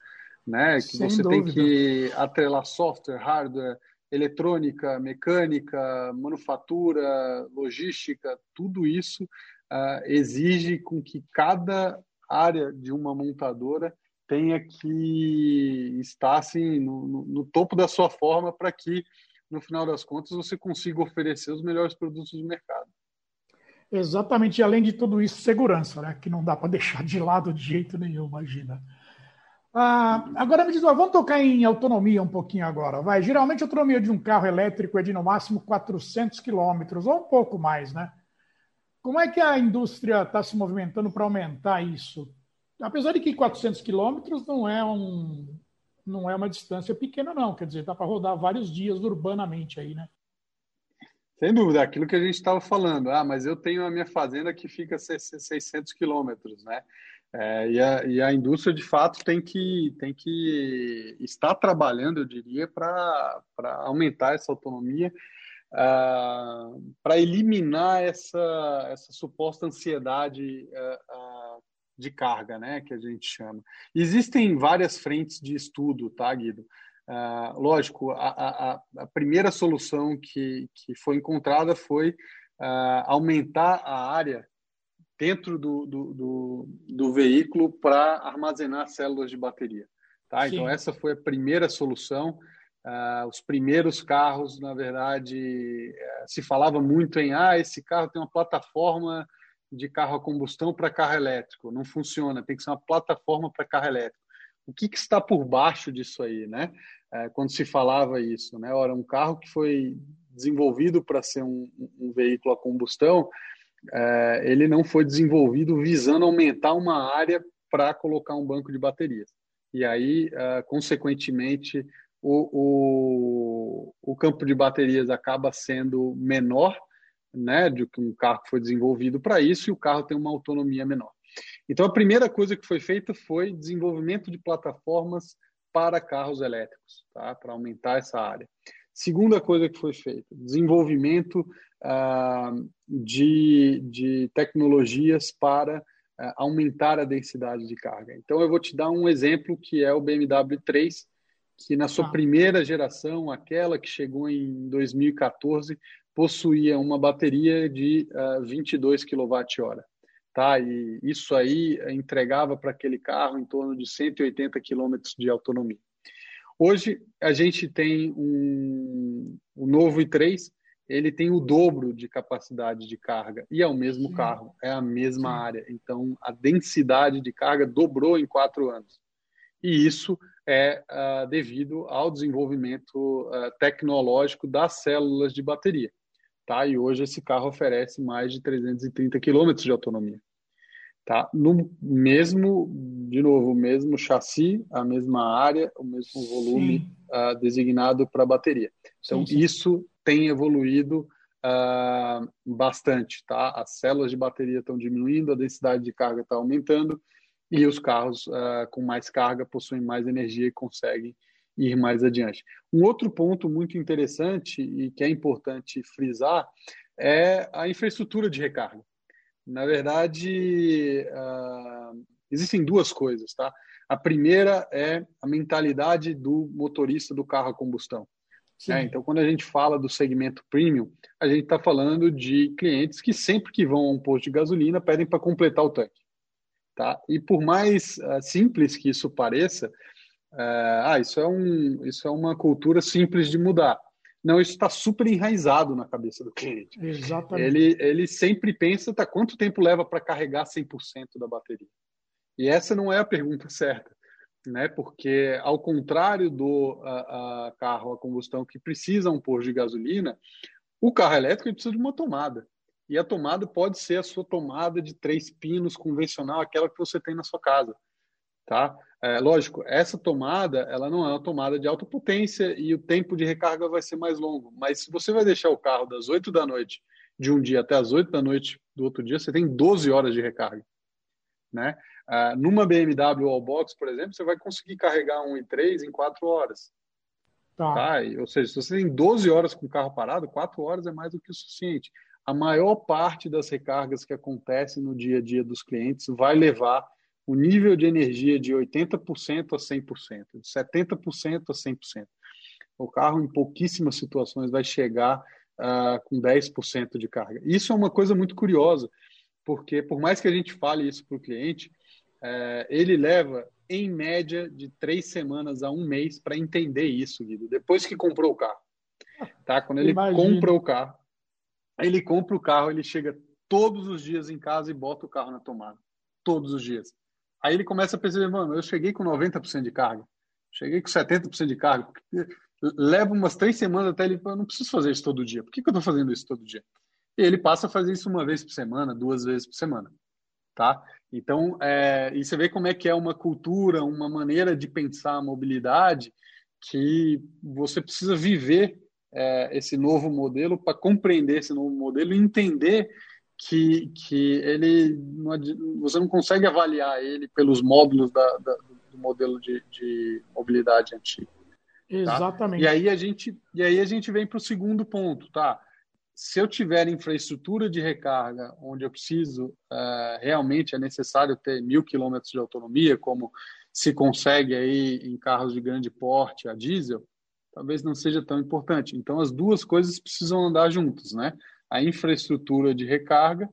Né? Que Sem você dúvida. tem que atrelar software, hardware, eletrônica, mecânica, manufatura, logística, tudo isso uh, exige com que cada área de uma montadora tenha que estar assim, no, no, no topo da sua forma para que, no final das contas, você consiga oferecer os melhores produtos do mercado. Exatamente, e além de tudo isso, segurança, né? que não dá para deixar de lado de jeito nenhum, imagina. Ah, agora me diz, vamos tocar em autonomia um pouquinho agora. Vai, geralmente a autonomia de um carro elétrico é de no máximo 400 quilômetros ou um pouco mais, né? Como é que a indústria está se movimentando para aumentar isso? Apesar de que 400 quilômetros não é um não é uma distância pequena, não. Quer dizer, dá para rodar vários dias urbanamente aí, né? Sem dúvida, aquilo que a gente estava falando. Ah, mas eu tenho a minha fazenda que fica a 600 quilômetros, né? É, e, a, e, a, indústria, de fato, tem que, tem que estar trabalhando, eu diria, para aumentar essa autonomia uh, ah, para eliminar essa, essa suposta ansiedade uh, uh, de carga, né, que a gente chama. Existem várias frentes de estudo, tá, Guido? lógico, a, a, a, primeira solução que, que foi encontrada foi aumentar a área dentro do, do, do, do veículo para armazenar células de bateria. Tá? Então, essa foi a primeira solução. Uh, os primeiros carros, na verdade, uh, se falava muito em ah, esse carro tem uma plataforma de carro a combustão para carro elétrico. Não funciona, tem que ser uma plataforma para carro elétrico. O que, que, está por baixo disso aí, né? Uh, quando se falava isso, né? Ora, um carro que foi desenvolvido para ser um, um, veículo a combustão, é, ele não foi desenvolvido visando aumentar uma área para colocar um banco de baterias. E aí, consequentemente, o, o, o campo de baterias acaba sendo menor né, do que um carro que foi desenvolvido para isso e o carro tem uma autonomia menor. Então, a primeira coisa que foi feita foi desenvolvimento de plataformas para carros elétricos, tá? para aumentar essa área. Segunda coisa que foi feita, desenvolvimento ah, de, de tecnologias para ah, aumentar a densidade de carga. Então, eu vou te dar um exemplo que é o BMW 3, que na sua ah. primeira geração, aquela que chegou em 2014, possuía uma bateria de uh, 22 kWh. tá? E isso aí entregava para aquele carro em torno de 180 quilômetros de autonomia. Hoje a gente tem um, um novo i3, ele tem o dobro de capacidade de carga e é o mesmo Sim. carro, é a mesma Sim. área. Então a densidade de carga dobrou em quatro anos. E isso é uh, devido ao desenvolvimento uh, tecnológico das células de bateria. Tá? E hoje esse carro oferece mais de 330 quilômetros de autonomia. Tá? No mesmo, de novo, o mesmo chassi, a mesma área, o mesmo volume uh, designado para bateria. Então, sim, sim. isso tem evoluído uh, bastante. Tá? As células de bateria estão diminuindo, a densidade de carga está aumentando e os carros uh, com mais carga possuem mais energia e conseguem ir mais adiante. Um outro ponto muito interessante e que é importante frisar é a infraestrutura de recarga. Na verdade, uh, existem duas coisas, tá? A primeira é a mentalidade do motorista do carro a combustão. É, então, quando a gente fala do segmento premium, a gente está falando de clientes que sempre que vão a um posto de gasolina pedem para completar o tanque. Tá? E por mais uh, simples que isso pareça, uh, ah, isso é, um, isso é uma cultura simples de mudar. Não, isso está super enraizado na cabeça do cliente. Exatamente. Ele, ele sempre pensa, tá, quanto tempo leva para carregar 100% da bateria? E essa não é a pergunta certa, né? Porque ao contrário do a, a carro a combustão que precisa um posto de gasolina, o carro elétrico precisa de uma tomada. E a tomada pode ser a sua tomada de três pinos convencional, aquela que você tem na sua casa, tá? É, lógico, essa tomada ela não é uma tomada de alta potência e o tempo de recarga vai ser mais longo. Mas se você vai deixar o carro das 8 da noite de um dia até as 8 da noite do outro dia, você tem 12 horas de recarga. Né? Ah, numa BMW Allbox, por exemplo, você vai conseguir carregar um i3 em 4 horas. Tá. tá? Ou seja, se você tem 12 horas com o carro parado, 4 horas é mais do que o suficiente. A maior parte das recargas que acontecem no dia a dia dos clientes vai levar o nível de energia de 80% a 100%, de 70% a 100%. O carro, em pouquíssimas situações, vai chegar uh, com 10% de carga. Isso é uma coisa muito curiosa, porque por mais que a gente fale isso para o cliente, uh, ele leva, em média, de três semanas a um mês para entender isso, Guido, depois que comprou o carro. Tá? Quando ele Imagina. compra o carro, ele compra o carro, ele chega todos os dias em casa e bota o carro na tomada. Todos os dias. Aí ele começa a perceber, mano, eu cheguei com 90% de carga, cheguei com 70% de carga, leva umas três semanas até ele, eu não preciso fazer isso todo dia, por que, que eu estou fazendo isso todo dia? E ele passa a fazer isso uma vez por semana, duas vezes por semana, tá? Então, é, e você vê como é que é uma cultura, uma maneira de pensar a mobilidade que você precisa viver é, esse novo modelo para compreender esse novo modelo e entender que, que ele você não consegue avaliar ele pelos módulos da, da, do modelo de, de mobilidade antigo. Tá? Exatamente. E aí a gente e aí a gente vem para o segundo ponto, tá? Se eu tiver infraestrutura de recarga onde eu preciso uh, realmente é necessário ter mil quilômetros de autonomia, como se consegue aí em carros de grande porte a diesel, talvez não seja tão importante. Então as duas coisas precisam andar juntas, né? A infraestrutura de recarga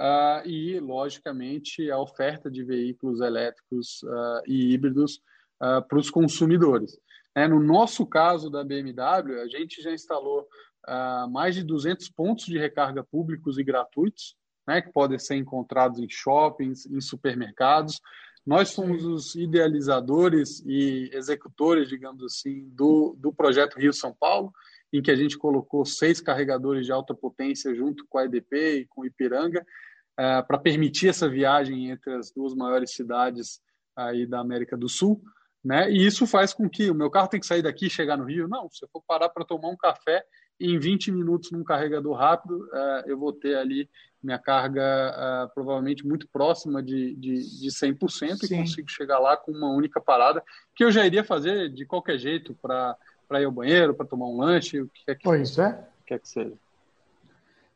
uh, e, logicamente, a oferta de veículos elétricos uh, e híbridos uh, para os consumidores. É, no nosso caso da BMW, a gente já instalou mais de 200 pontos de recarga públicos e gratuitos, né, que podem ser encontrados em shoppings, em supermercados. Nós somos os idealizadores e executores, digamos assim, do, do projeto Rio São Paulo, em que a gente colocou seis carregadores de alta potência junto com a EDP e com o Ipiranga, uh, para permitir essa viagem entre as duas maiores cidades aí da América do Sul. Né? E isso faz com que o meu carro tem que sair daqui e chegar no Rio. Não, se eu for parar para tomar um café, em 20 minutos num carregador rápido, uh, eu vou ter ali minha carga uh, provavelmente muito próxima de, de, de 100% Sim. e consigo chegar lá com uma única parada, que eu já iria fazer de qualquer jeito para para ir ao banheiro, para tomar um lanche, o que quer que, pois é. quer que seja.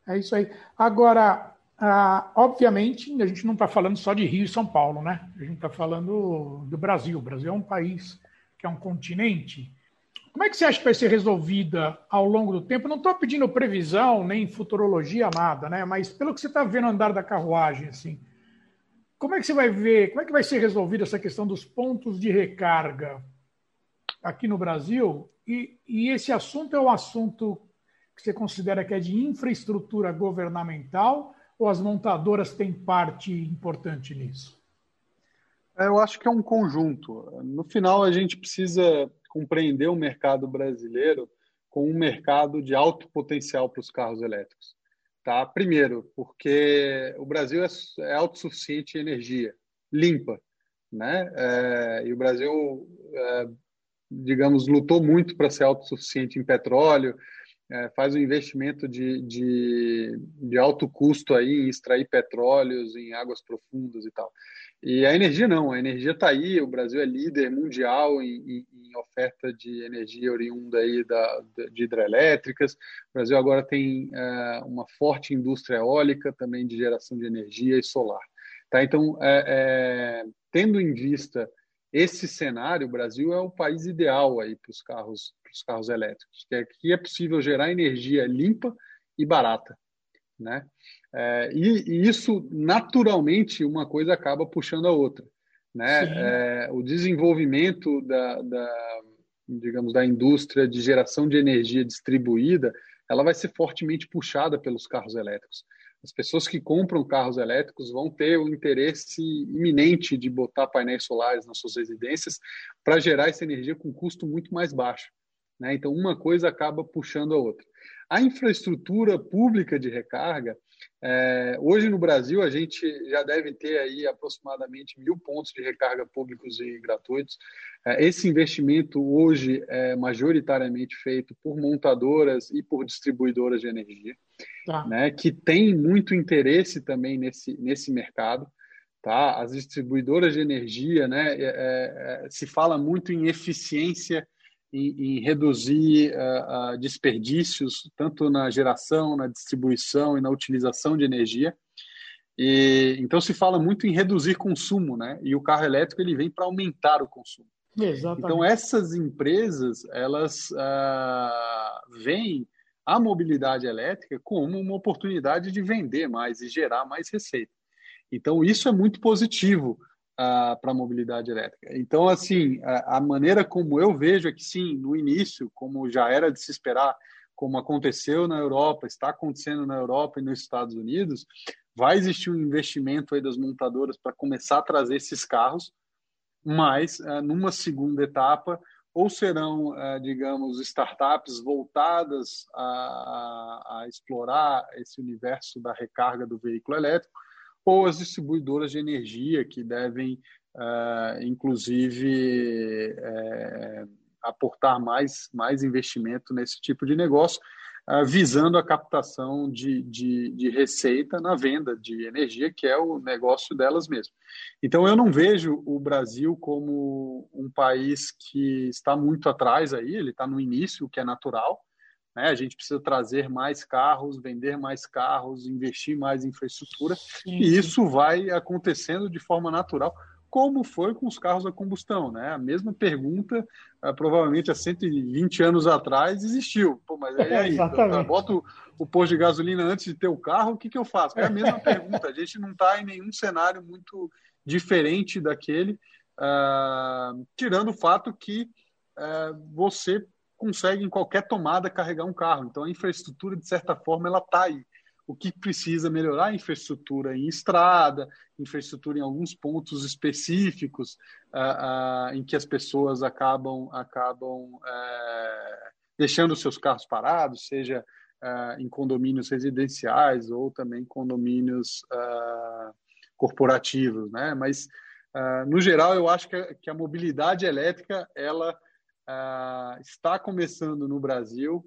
É isso aí. Agora, ah, obviamente, a gente não está falando só de Rio e São Paulo, né? A gente está falando do Brasil. O Brasil é um país que é um continente. Como é que você acha que vai ser resolvida ao longo do tempo? Não estou pedindo previsão, nem futurologia, nada, né? Mas pelo que você está vendo andar da carruagem, assim, como é que você vai ver, como é que vai ser resolvida essa questão dos pontos de recarga aqui no Brasil? E, e esse assunto é um assunto que você considera que é de infraestrutura governamental ou as montadoras têm parte importante nisso? É, eu acho que é um conjunto. No final, a gente precisa compreender o mercado brasileiro como um mercado de alto potencial para os carros elétricos. Tá? Primeiro, porque o Brasil é, é autossuficiente em energia limpa, né? É, e o Brasil, é, digamos, lutou muito para ser autossuficiente em petróleo, é, faz um investimento de, de, de, alto custo aí em extrair petróleos em águas profundas e tal. E a energia não, a energia está aí, o Brasil é líder mundial em, em, em, oferta de energia oriunda aí da, de hidrelétricas. O Brasil agora tem é, uma forte indústria eólica também de geração de energia e solar. Tá? Então, é, é, tendo em vista esse cenário, o Brasil é o país ideal aí para os carros para os carros elétricos, que aqui é possível gerar energia limpa e barata, né? É, e, e, isso naturalmente uma coisa acaba puxando a outra, né? É, o desenvolvimento da, da, digamos, da indústria de geração de energia distribuída, ela vai ser fortemente puxada pelos carros elétricos. As pessoas que compram carros elétricos vão ter o interesse iminente de botar painéis solares nas suas residências para gerar essa energia com custo muito mais baixo. Né? Então, uma coisa acaba puxando a outra. A infraestrutura pública de recarga, é, hoje no Brasil a gente já deve ter aí aproximadamente mil pontos de recarga públicos e gratuitos. É, esse investimento hoje é majoritariamente feito por montadoras e por distribuidoras de energia, tá. né, que tem muito interesse também nesse, nesse mercado. Tá? As distribuidoras de energia, né, é, é, é se fala muito em eficiência em, em reduzir uh, uh, desperdícios, tanto na geração, na distribuição e na utilização de energia. E, então se fala muito em reduzir consumo, né? E o carro elétrico ele vem para aumentar o consumo. Exatamente. Então essas empresas elas uh, veem a mobilidade elétrica como uma oportunidade de vender mais e gerar mais receita. Então isso é muito positivo uh, para a mobilidade elétrica. Então, assim, a, a, maneira como eu vejo é que, sim, no início, como já era de se esperar, como aconteceu na Europa, está acontecendo na Europa e nos Estados Unidos, vai existir um investimento aí das montadoras para começar a trazer esses carros, mas, uh, numa segunda etapa, ou serão, uh, digamos, startups voltadas a, a, explorar esse universo da recarga do veículo elétrico, ou as distribuidoras de energia, que devem, uh, inclusive, uh, aportar mais, mais investimento nesse tipo de negócio, visando a captação de, de, de, receita na venda de energia, que é o negócio delas mesmas. Então, eu não vejo o Brasil como um país que está muito atrás aí, ele está no início, o que é natural, né? A gente precisa trazer mais carros, vender mais carros, investir mais em infraestrutura, sim, e isso vai acontecendo de forma natural, como foi com os carros a combustão. Né? A mesma pergunta, uh, provavelmente há 120 anos atrás, existiu. Pô, mas aí, aí eu boto o posto de gasolina antes de ter o carro, o que, que eu faço? É a mesma pergunta. A gente não está em nenhum cenário muito diferente daquele, uh, tirando o fato que uh, você consegue em qualquer tomada carregar um carro. Então a infraestrutura, de certa forma, ela está aí. O que precisa melhorar infraestrutura em estrada, infraestrutura em alguns pontos específicos uh, uh, em que as pessoas acabam, acabam uh, deixando seus carros parados, seja em condomínios residenciais ou também condomínios corporativos, né? Mas no geral eu acho que a, que a mobilidade elétrica ela está começando no Brasil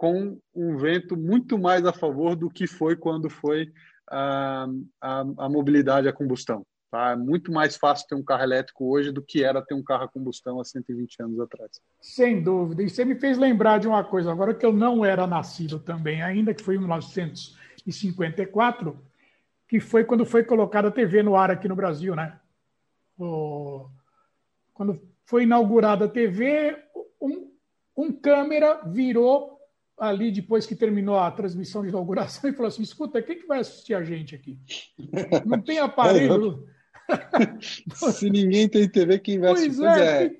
com um vento muito mais a favor do que foi quando foi uh, a, a, mobilidade a combustão. Tá? É muito mais fácil ter um carro elétrico hoje do que era ter um carro a combustão há 120 anos atrás. Sem dúvida. E você me fez lembrar de uma coisa agora que eu não era nascido também, ainda que foi em 1954, que foi quando foi colocada a TV no ar aqui no Brasil, né? O... Quando foi inaugurada a TV, um, um câmera virou ali depois que terminou a transmissão de inauguração e falou assim: escuta, quem que vai assistir a gente aqui? Não tem aparelho. Se ninguém tem TV, quem investe? Pois, pois é. é.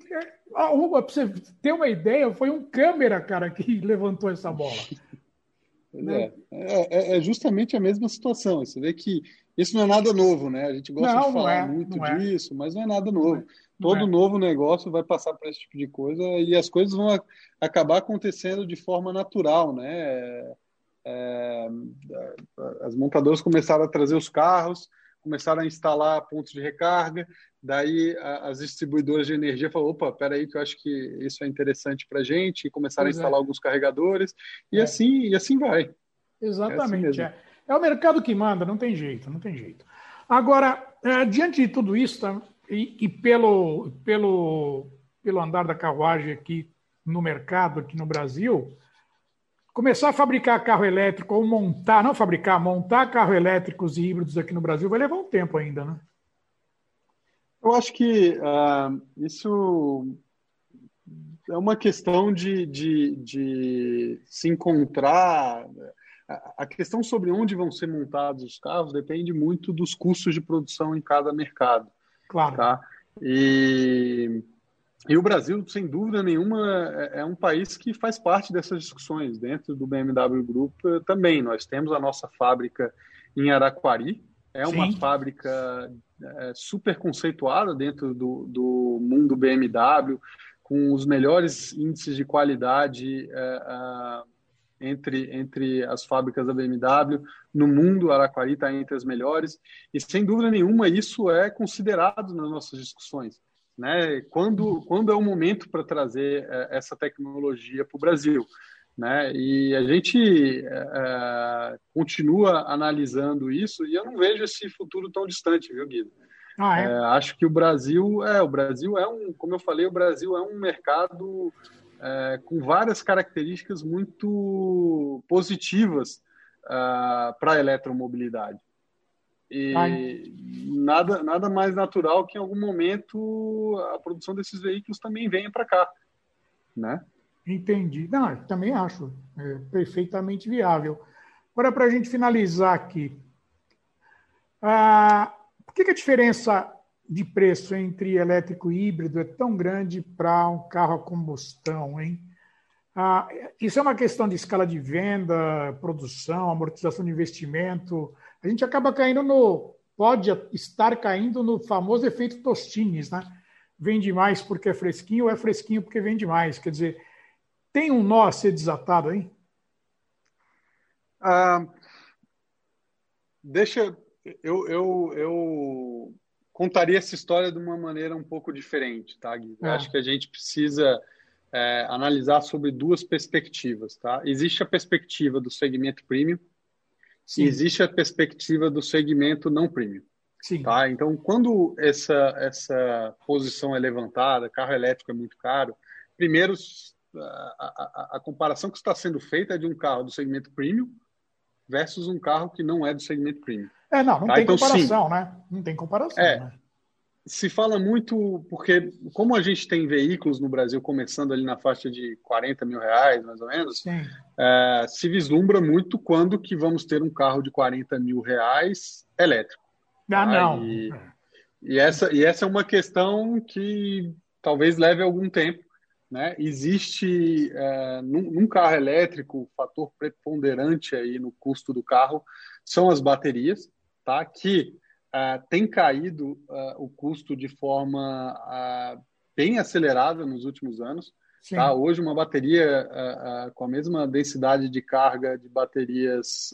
Para você ter uma ideia, foi um câmera, cara, que levantou essa bola. Né? É, é, justamente a mesma situação. Você vê que isso não é nada novo, né? A gente gosta não, de falar é, muito disso, mas não é nada novo. Todo é. novo negócio vai passar por esse tipo de coisa e as coisas vão acabar acontecendo de forma natural, né? É, as montadoras começaram a trazer os carros, começaram a instalar pontos de recarga, daí as distribuidoras de energia falaram, opa, peraí que eu acho que isso é interessante para a gente, e começaram pois a instalar é. alguns carregadores, e é. assim e assim vai. Exatamente. É, assim é, o mercado que manda, não tem jeito, não tem jeito. Agora, é, diante de tudo isso, tá, e, e pelo, pelo, pelo andar da carruagem aqui no mercado, aqui no Brasil, começar a fabricar carro elétrico ou montar, não fabricar, montar carro elétricos e híbridos aqui no Brasil vai levar um tempo ainda, né? Eu acho que uh, isso é uma questão de, de, de se encontrar. A questão sobre onde vão ser montados os carros depende muito dos custos de produção em cada mercado. Claro. Tá? E e o Brasil, sem dúvida nenhuma, é, é um país que faz parte dessas discussões. Dentro do BMW Group também. Nós temos a nossa fábrica em Araquari, é uma Sim. fábrica é, super conceituada dentro do, do mundo BMW, com os melhores índices de qualidade é, é, entre, entre as fábricas da BMW. No mundo, Araquari está entre as melhores. E, sem dúvida nenhuma, isso é considerado nas nossas discussões né? Quando, quando é o momento para trazer é, essa tecnologia para o Brasil, né? E a gente é, continua analisando isso e eu não vejo esse futuro tão distante, viu, Guido? Ah, é? É, acho que o Brasil é o Brasil é um, como eu falei, o Brasil é um mercado é, com várias características muito positivas uh, para a eletromobilidade. E Ai. nada, nada mais natural que em algum momento a produção desses veículos também venha para cá, né? Entendi. Não, também acho é, perfeitamente viável. Agora, para a gente finalizar aqui, ah, por que, que a diferença de preço entre elétrico e híbrido é tão grande para um carro a combustão, hein? Ah, isso é uma questão de escala de venda, produção, amortização de investimento, a gente acaba caindo no. Pode estar caindo no famoso efeito Tostines, né? Vende mais porque é fresquinho ou é fresquinho porque vende mais. Quer dizer, tem um nó a ser desatado aí? Ah, deixa. Eu, eu, eu contaria essa história de uma maneira um pouco diferente, tá, Gui? É. Acho que a gente precisa é, analisar sobre duas perspectivas, tá? Existe a perspectiva do segmento premium, Sim. existe a perspectiva do segmento não premium. Sim. Tá? Então, quando essa, essa posição é levantada, carro elétrico é muito caro, primeiro, a, a, a comparação que está sendo feita é de um carro do segmento premium versus um carro que não é do segmento premium. É, não, não tá? tem então, comparação, sim, né? Não tem comparação. É, né? se fala muito, porque como a gente tem veículos no Brasil começando ali na faixa de 40 mil reais, mais ou menos, é, se vislumbra muito quando que vamos ter um carro de 40 mil reais elétrico. Ah, não. E, e, essa, e essa é uma questão que talvez leve algum tempo. Né? Existe é, num, num carro elétrico, o fator preponderante aí no custo do carro são as baterias, tá? que uh, tem caído uh, o custo de forma uh, bem acelerada nos últimos anos. Tá? Hoje, uma bateria com a mesma densidade de carga de baterias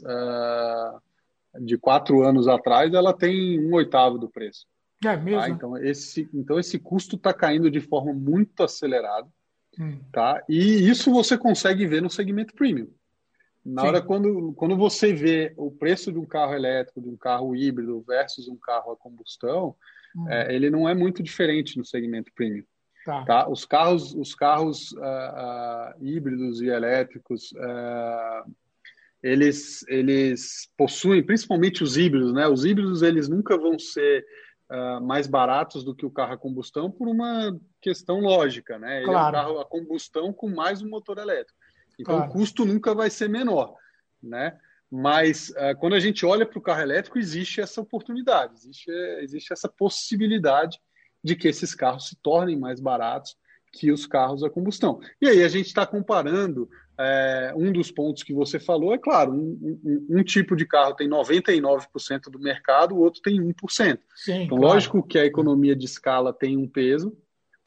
de quatro anos atrás, ela tem um oitavo do preço. É mesmo? Tá? Então, esse, então, esse custo está caindo de forma muito acelerada. Hum. Tá? E isso você consegue ver no segmento premium. Na Sim. hora quando, quando você vê o preço de um carro elétrico, de um carro híbrido versus um carro a combustão, hum. é, ele não é muito diferente no segmento premium. Tá. tá? Os carros, os carros uh, uh, híbridos e elétricos, uh, eles, eles possuem, principalmente os híbridos, né? Os híbridos eles nunca vão ser mais baratos do que o carro a combustão por uma questão lógica, né? Ele claro. é um carro a combustão com mais um motor elétrico. Então claro. o custo nunca vai ser menor, né? Mas uh, quando a gente olha para o carro elétrico, existe essa oportunidade, existe, existe essa possibilidade de que esses carros se tornem mais baratos que os carros a combustão. E aí a gente está comparando é, um dos pontos que você falou, é claro, um, um, um, tipo de carro tem 99% do mercado, o outro tem 1%. Sim, então, claro. lógico que a economia de escala tem um peso,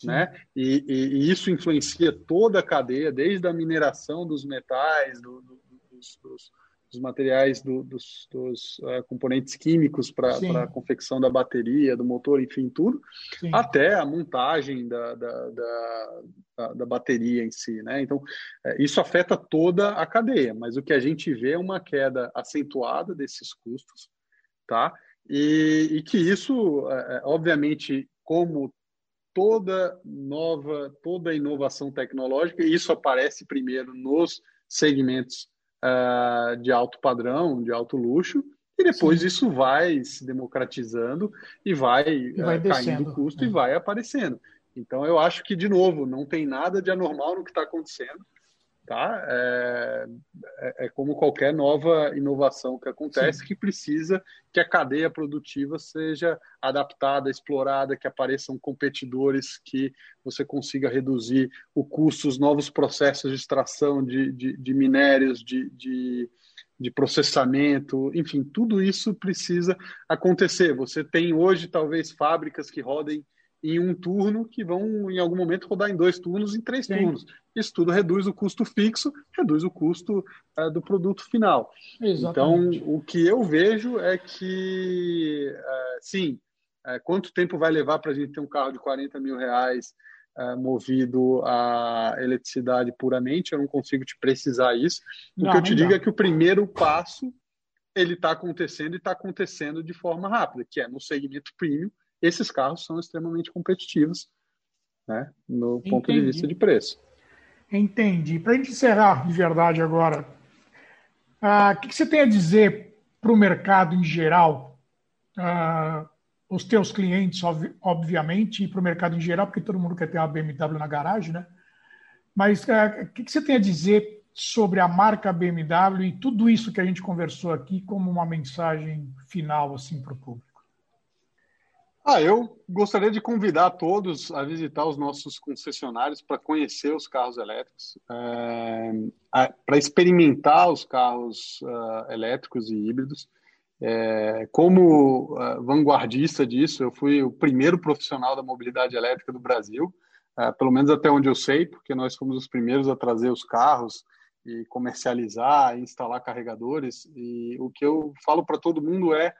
né? E, e, e, isso influencia toda a cadeia, desde a mineração dos metais, do, do, dos, dos, dos materiais, do, dos, dos uh, componentes químicos para a confecção da bateria, do motor, enfim, tudo, Sim. até a montagem da, da, da, da, bateria em si. Né? Então, é, isso afeta toda a cadeia, mas o que a gente vê é uma queda acentuada desses custos, tá? E, e que isso, é obviamente, como toda nova, toda inovação tecnológica, isso aparece primeiro nos segmentos uh, de alto padrão, de alto luxo, e depois Sim. isso vai se democratizando e vai, e vai uh, caindo o custo é. e vai aparecendo. Então eu acho que, de novo, não tem nada de anormal no que está acontecendo. Tá? É, é, é, como qualquer nova inovação que acontece, Sim. que precisa que a cadeia produtiva seja adaptada, explorada, que apareçam competidores, que você consiga reduzir o custo, os novos processos de extração de, de, de minérios, de, de, de processamento, enfim, tudo isso precisa acontecer. Você tem hoje, talvez, fábricas que rodem em um turno que vão, em algum momento, rodar em dois turnos, em três Sim. turnos. Isso tudo reduz o custo fixo, reduz o custo uh, do produto final. Exatamente. Então, o que eu vejo é que, uh, sim, uh, quanto tempo vai levar para a gente ter um carro de 40 mil reais movido a eletricidade puramente? Eu não consigo te precisar isso. O não, que eu te digo é que o primeiro passo ele está acontecendo e está acontecendo de forma rápida, que é no segmento premium, esses carros são extremamente competitivos né, no Entendi. ponto de vista de preço. Entendi. Para a gente encerrar de verdade agora, uh, o que, que, você tem a dizer para o mercado em geral? Uh, os teus clientes, ob obviamente, e para o mercado em geral, porque todo mundo quer ter uma BMW na garagem, né? Mas uh, o que, que você tem a dizer sobre a marca BMW e tudo isso que a gente conversou aqui como uma mensagem final assim para o público? Ah, eu gostaria de convidar todos a visitar os nossos concessionários para conhecer os carros elétricos, é, para experimentar os carros uh, elétricos e híbridos. É, como uh, vanguardista disso, eu fui o primeiro profissional da mobilidade elétrica do Brasil, uh, pelo menos até onde eu sei, porque nós fomos os primeiros a trazer os carros e comercializar, instalar carregadores. E o que eu falo para todo mundo é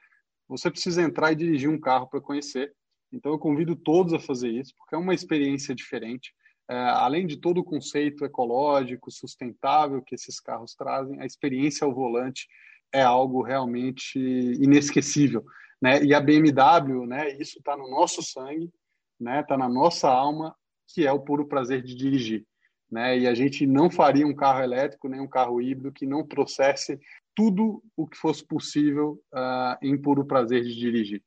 você precisa entrar e dirigir um carro para conhecer. Então eu convido todos a fazer isso, porque é uma experiência diferente. É, além de todo o conceito ecológico, sustentável que esses carros trazem, a experiência ao volante é algo realmente inesquecível. Né? E a BMW, né, isso está no nosso sangue, está né, tá na nossa alma, que é o puro prazer de dirigir. Né? E a gente não faria um carro elétrico nem um carro híbrido que não trouxesse tudo o que fosse possível uh, em puro prazer de dirigir.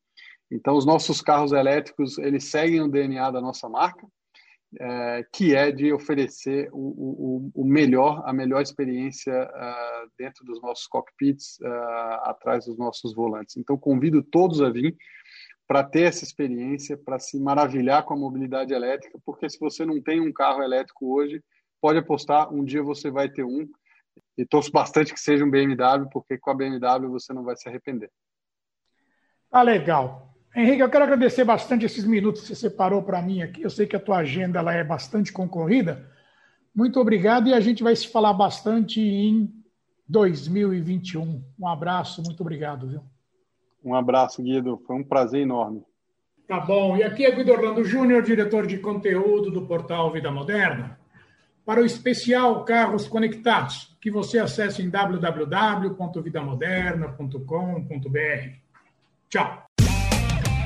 Então, os nossos carros elétricos eles seguem o DNA da nossa marca, uh, que é de oferecer o, o, o, melhor, a melhor experiência uh, dentro dos nossos cockpits, ah, atrás dos nossos volantes. Então, convido todos a vir para ter essa experiência, para se maravilhar com a mobilidade elétrica, porque se você não tem um carro elétrico hoje, pode apostar, um dia você vai ter um e torço bastante que seja um BMW, porque com a BMW você não vai se arrepender. Tá legal. Henrique, eu quero agradecer bastante esses minutos que você separou para mim aqui. Eu sei que a tua agenda ela é bastante concorrida. Muito obrigado e a gente vai se falar bastante em 2021. Um abraço, muito obrigado, viu? Um abraço, Guido. Foi um prazer enorme. Tá bom. E aqui é Guido Orlando Júnior, diretor de conteúdo do portal Vida Moderna para o especial Carros Conectados, que você acessa em www.vidamoderna.com.br. Tchau.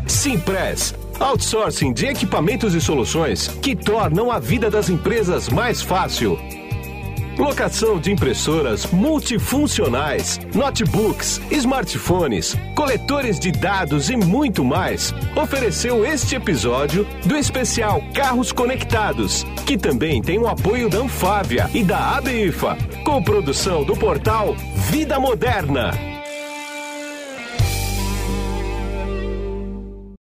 Simpress, outsourcing de equipamentos e soluções que tornam a vida das empresas mais fácil. Locação de impressoras multifuncionais, notebooks, smartphones, coletores de dados e muito mais. Ofereceu este episódio do especial Carros Conectados, que também tem o apoio da Anfávia e da ABIFA, com produção do portal Vida Moderna.